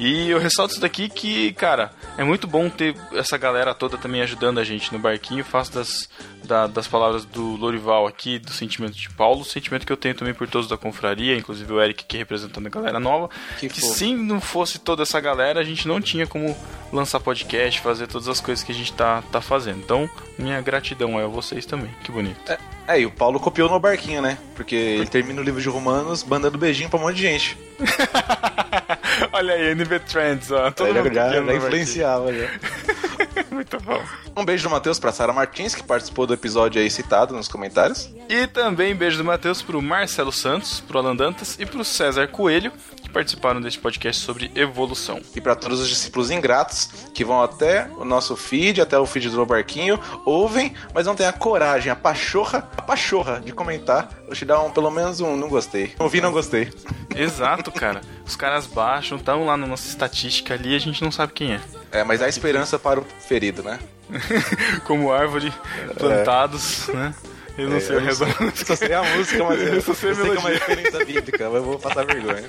E eu ressalto isso daqui que, cara, é muito bom ter essa galera toda também ajudando a gente no barquinho. Faço das, da- das palavras do Lorival aqui, do sentimento de Paulo, o sentimento que eu tenho também por todos da confraria, inclusive o Eric aqui representando a galera nova. Que Que, se não fosse toda essa galera, a gente não tinha como lançar podcast, fazer todas as coisas que a gente tá, tá fazendo. Então, minha gratidão é a vocês também. Que bonito. É, é, e o Paulo copiou no barquinho, né? Porque ele termina o livro de Romanos mandando beijinho pra um monte de gente. (laughs) Olha aí, NB Trends, ó. Todo mundo já, já, influenciava já. (laughs) Muito bom. Um beijo do Matheus pra Sara Martins, que participou do episódio aí citado nos comentários. E também beijo do Matheus pro Marcelo Santos, pro Alan Dantas e pro César Coelho, que participaram deste podcast sobre evolução. E pra todos os discípulos ingratos que vão até o nosso feed, até o feed do Barquinho, ouvem, mas não têm a coragem, a pachorra, a pachorra de comentar. Vou te dar um, pelo menos um não gostei. Ouvi não gostei. Exato, cara. Os caras baixam, estão lá na nossa estatística ali a gente não sabe quem é. É, mas há esperança para o ferido, né? (laughs) Como árvore, plantados, né? Eu não É, sei o eu resto. só- eu sei a música, mas eu, Eu só sei sei que é uma referência bíblica, mas eu vou passar vergonha.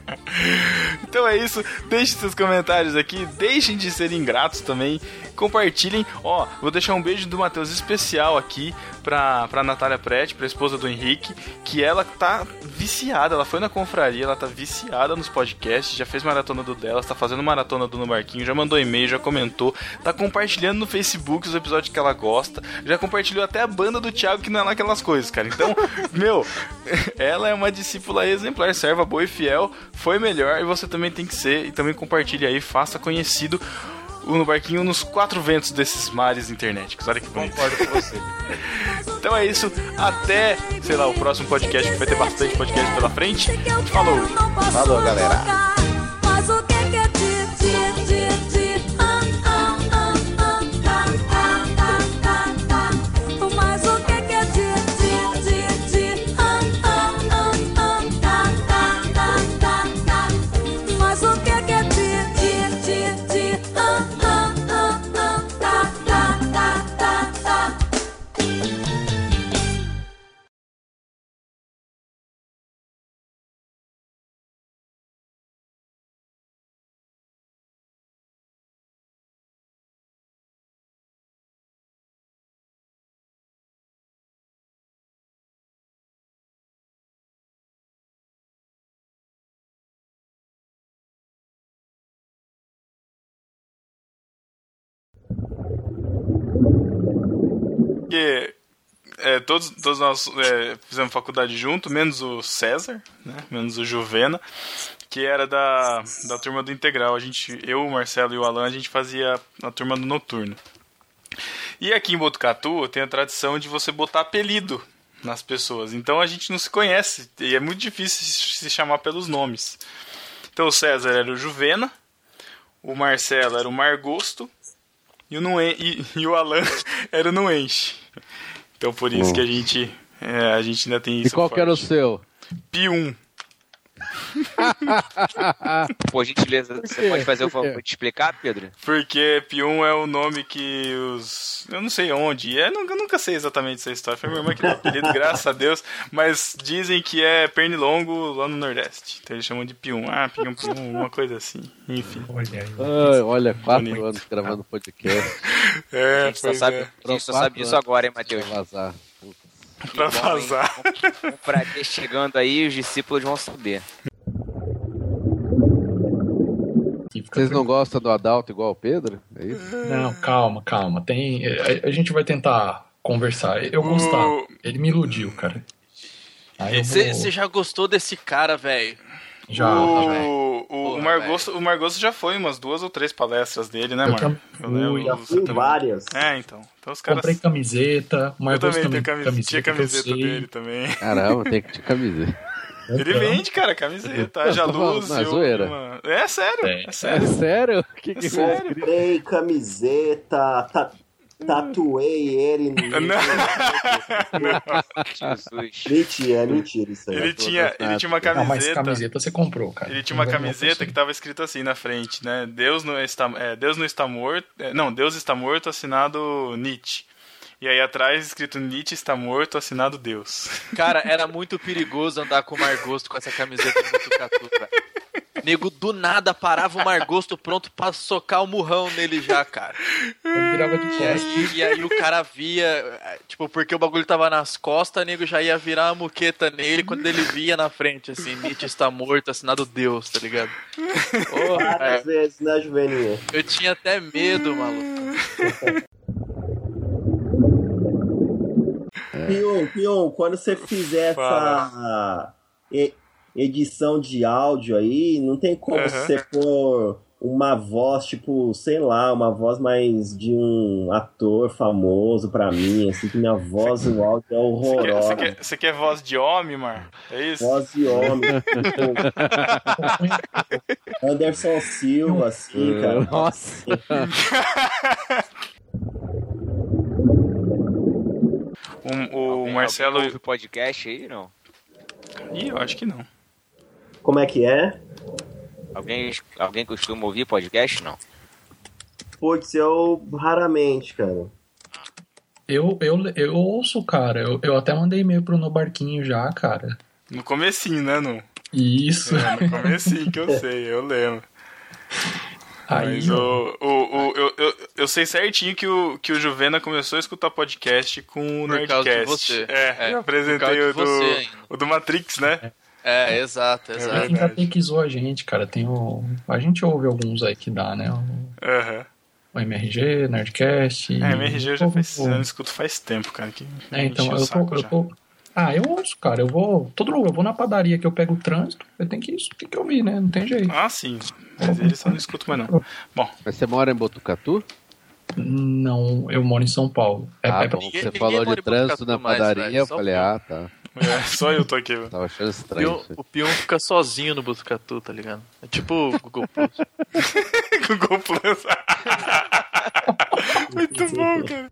Então é isso, deixem seus comentários aqui, deixem de ser ingratos também, compartilhem. Ó, vou deixar um beijo do Matheus especial aqui pra, pra Natália Prete, pra esposa do Henrique, que ela tá viciada, ela foi na confraria, ela tá viciada nos podcasts, já fez maratona do delas, tá fazendo maratona do No Barquinho, já mandou e-mail, já comentou, tá compartilhando no Facebook os episódios que ela gosta, já compartilhou até a banda do Thiago, que não é lá aquelas coisas, cara. Então, (laughs) meu, (laughs) ela é uma discípula exemplar, serva boa e fiel, foi melhor e você também tem que ser. E também compartilhe aí, faça conhecido o No Barquinho nos quatro ventos desses mares internéticos. Olha que bonito. Concordo com você. (laughs) Então é isso, até, sei lá, o próximo podcast, que vai ter bastante podcast pela frente. Falou! Falou, galera. Porque é, todos, todos nós é, fizemos faculdade junto, menos o César, né? menos o Juvena, que era da, da turma do Integral. A gente, eu, o Marcelo e o Alan, a gente fazia a turma do Noturno. E aqui em Botucatu tem a tradição de você botar apelido nas pessoas. Então a gente não se conhece e é muito difícil se chamar pelos nomes. Então o César era o Juvena, o Marcelo era o Margosto e o, Nuen- e, e o Alan (laughs) era o Nuenche. Então por isso Bom. que a gente, é, a gente ainda tem E isso. qual que era o seu? Pi1. (laughs) Por gentileza, você quê? pode fazer o Por favor de explicar, Pedro? Porque P1 é o nome que os. Eu não sei onde. É, nunca, nunca sei exatamente essa história. Foi minha irmã que deu o apelido, (laughs) graças a Deus. Mas dizem que é pernilongo lá no Nordeste. Então eles chamam de P1. Ah, P1, P1, uma coisa assim. Enfim. Olha aí. Ai, olha, quatro Bonito. anos gravando podcast. (laughs) A É, gente só pois sabe, é. a gente só sabe disso agora, hein, Matheus? vazar. Pra bom, vazar. Um prazer chegando aí, os discípulos vão saber. Vocês não gostam do Adalto igual o Pedro? É isso? Não, calma, calma. Tem, a, a gente vai tentar conversar. Eu gostava. Ele me iludiu, cara. Eu vou... Você já gostou desse cara, velho? Já, tá, velho. O, o, Porra, o, Margosto, o Margosto já foi umas duas ou três palestras dele, né, Eu Marco? também fui, Já fui também. várias. É, então. Então os caras. Comprei camiseta. Eu Mas também tenho camiseta, tinha que eu camiseta dele também. Caramba, tem que te camiseta. Ele vende, cara, camiseta. Haja Eu falando, luz. não, é zoeira. uma- É sério, É. é É sério. sério? O que que Sério? Comprei camiseta, ta- tatuei ele. (laughs) Jesus. Mentira, é mentira isso aí. Ele tinha, ele tinha uma Não, mas camiseta. camiseta você comprou, cara. Ele tinha uma Não camiseta que tava escrito assim na frente, né? Deus não está, é, Deus não está morto. é, não, Deus está morto, assinado Nietzsche. E aí atrás escrito Nietzsche está morto, assinado Deus. Cara, era muito perigoso andar com o Margosto com essa camiseta do Botucatu, velho. Nego do nada parava o Margosto pronto pra socar o murrão nele já, cara. Eu virava de E costas. e aí o cara via, é, tipo, porque o bagulho tava nas costas, o nego já ia virar uma muqueta nele quando ele via na frente, assim, Nietzsche está morto, assinado Deus, tá ligado? Porra, é, Várias vezes, né, Juveninha? eu tinha até medo, maluco. Pion, Pion, quando você fizer essa e- edição de áudio aí, não tem como Aham. você pôr uma voz, tipo, sei lá, uma voz mais de um ator famoso pra mim, assim, que minha voz, o áudio é Você quer, horrorosa. você quer- você quer voz de homem, Mar? É isso? Voz de homem. (laughs) Anderson Silva, assim, cara. Nossa. (laughs) O, o Marcelo. alguém podcast aí, não? Ih, eu acho que não. Como é que é? Alguém, alguém costuma ouvir podcast, não? Putz, eu raramente, cara. Eu, eu, eu ouço, cara. Eu, eu até mandei e-mail pro No Barquinho já, cara. No comecinho, né? No, Isso. é, no comecinho que eu sei, eu lembro. Aí, Mas o, o, o, eu, eu, eu sei certinho que o, que o Juvena começou a escutar podcast com o Por causa de Nerdcast. você. É, É, eu por causa apresentei o do, o do Matrix, né? É, exato, exato. verdade. ainda tem que zoar a gente, cara. Tem o... A gente ouve alguns aí que dá, né? O, Aham. o MRG, Nerdcast. É, MRG eu já faz, eu não escuto faz tempo, cara. Que É, então, eu tô, eu tô. Ah, eu ouço, cara. Eu vou. Todo eu vou na padaria que eu pego o trânsito, eu tenho que, tenho que ouvir, né? Não tem jeito. Ah, sim. Mas eles eu não escuto mais não. Bom, Mas você mora em Botucatu? Não, eu moro em São Paulo. É, ah, é- bom, ninguém- você ninguém falou mora de trânsito na mais, padaria, velho, eu só falei, ah, tá. É, só eu tô aqui. velho. Tava achando O estranho. O Pion fica sozinho no Botucatu, tá ligado? É tipo o Google Plus. (laughs) Google Plus. (laughs) Muito bom, cara.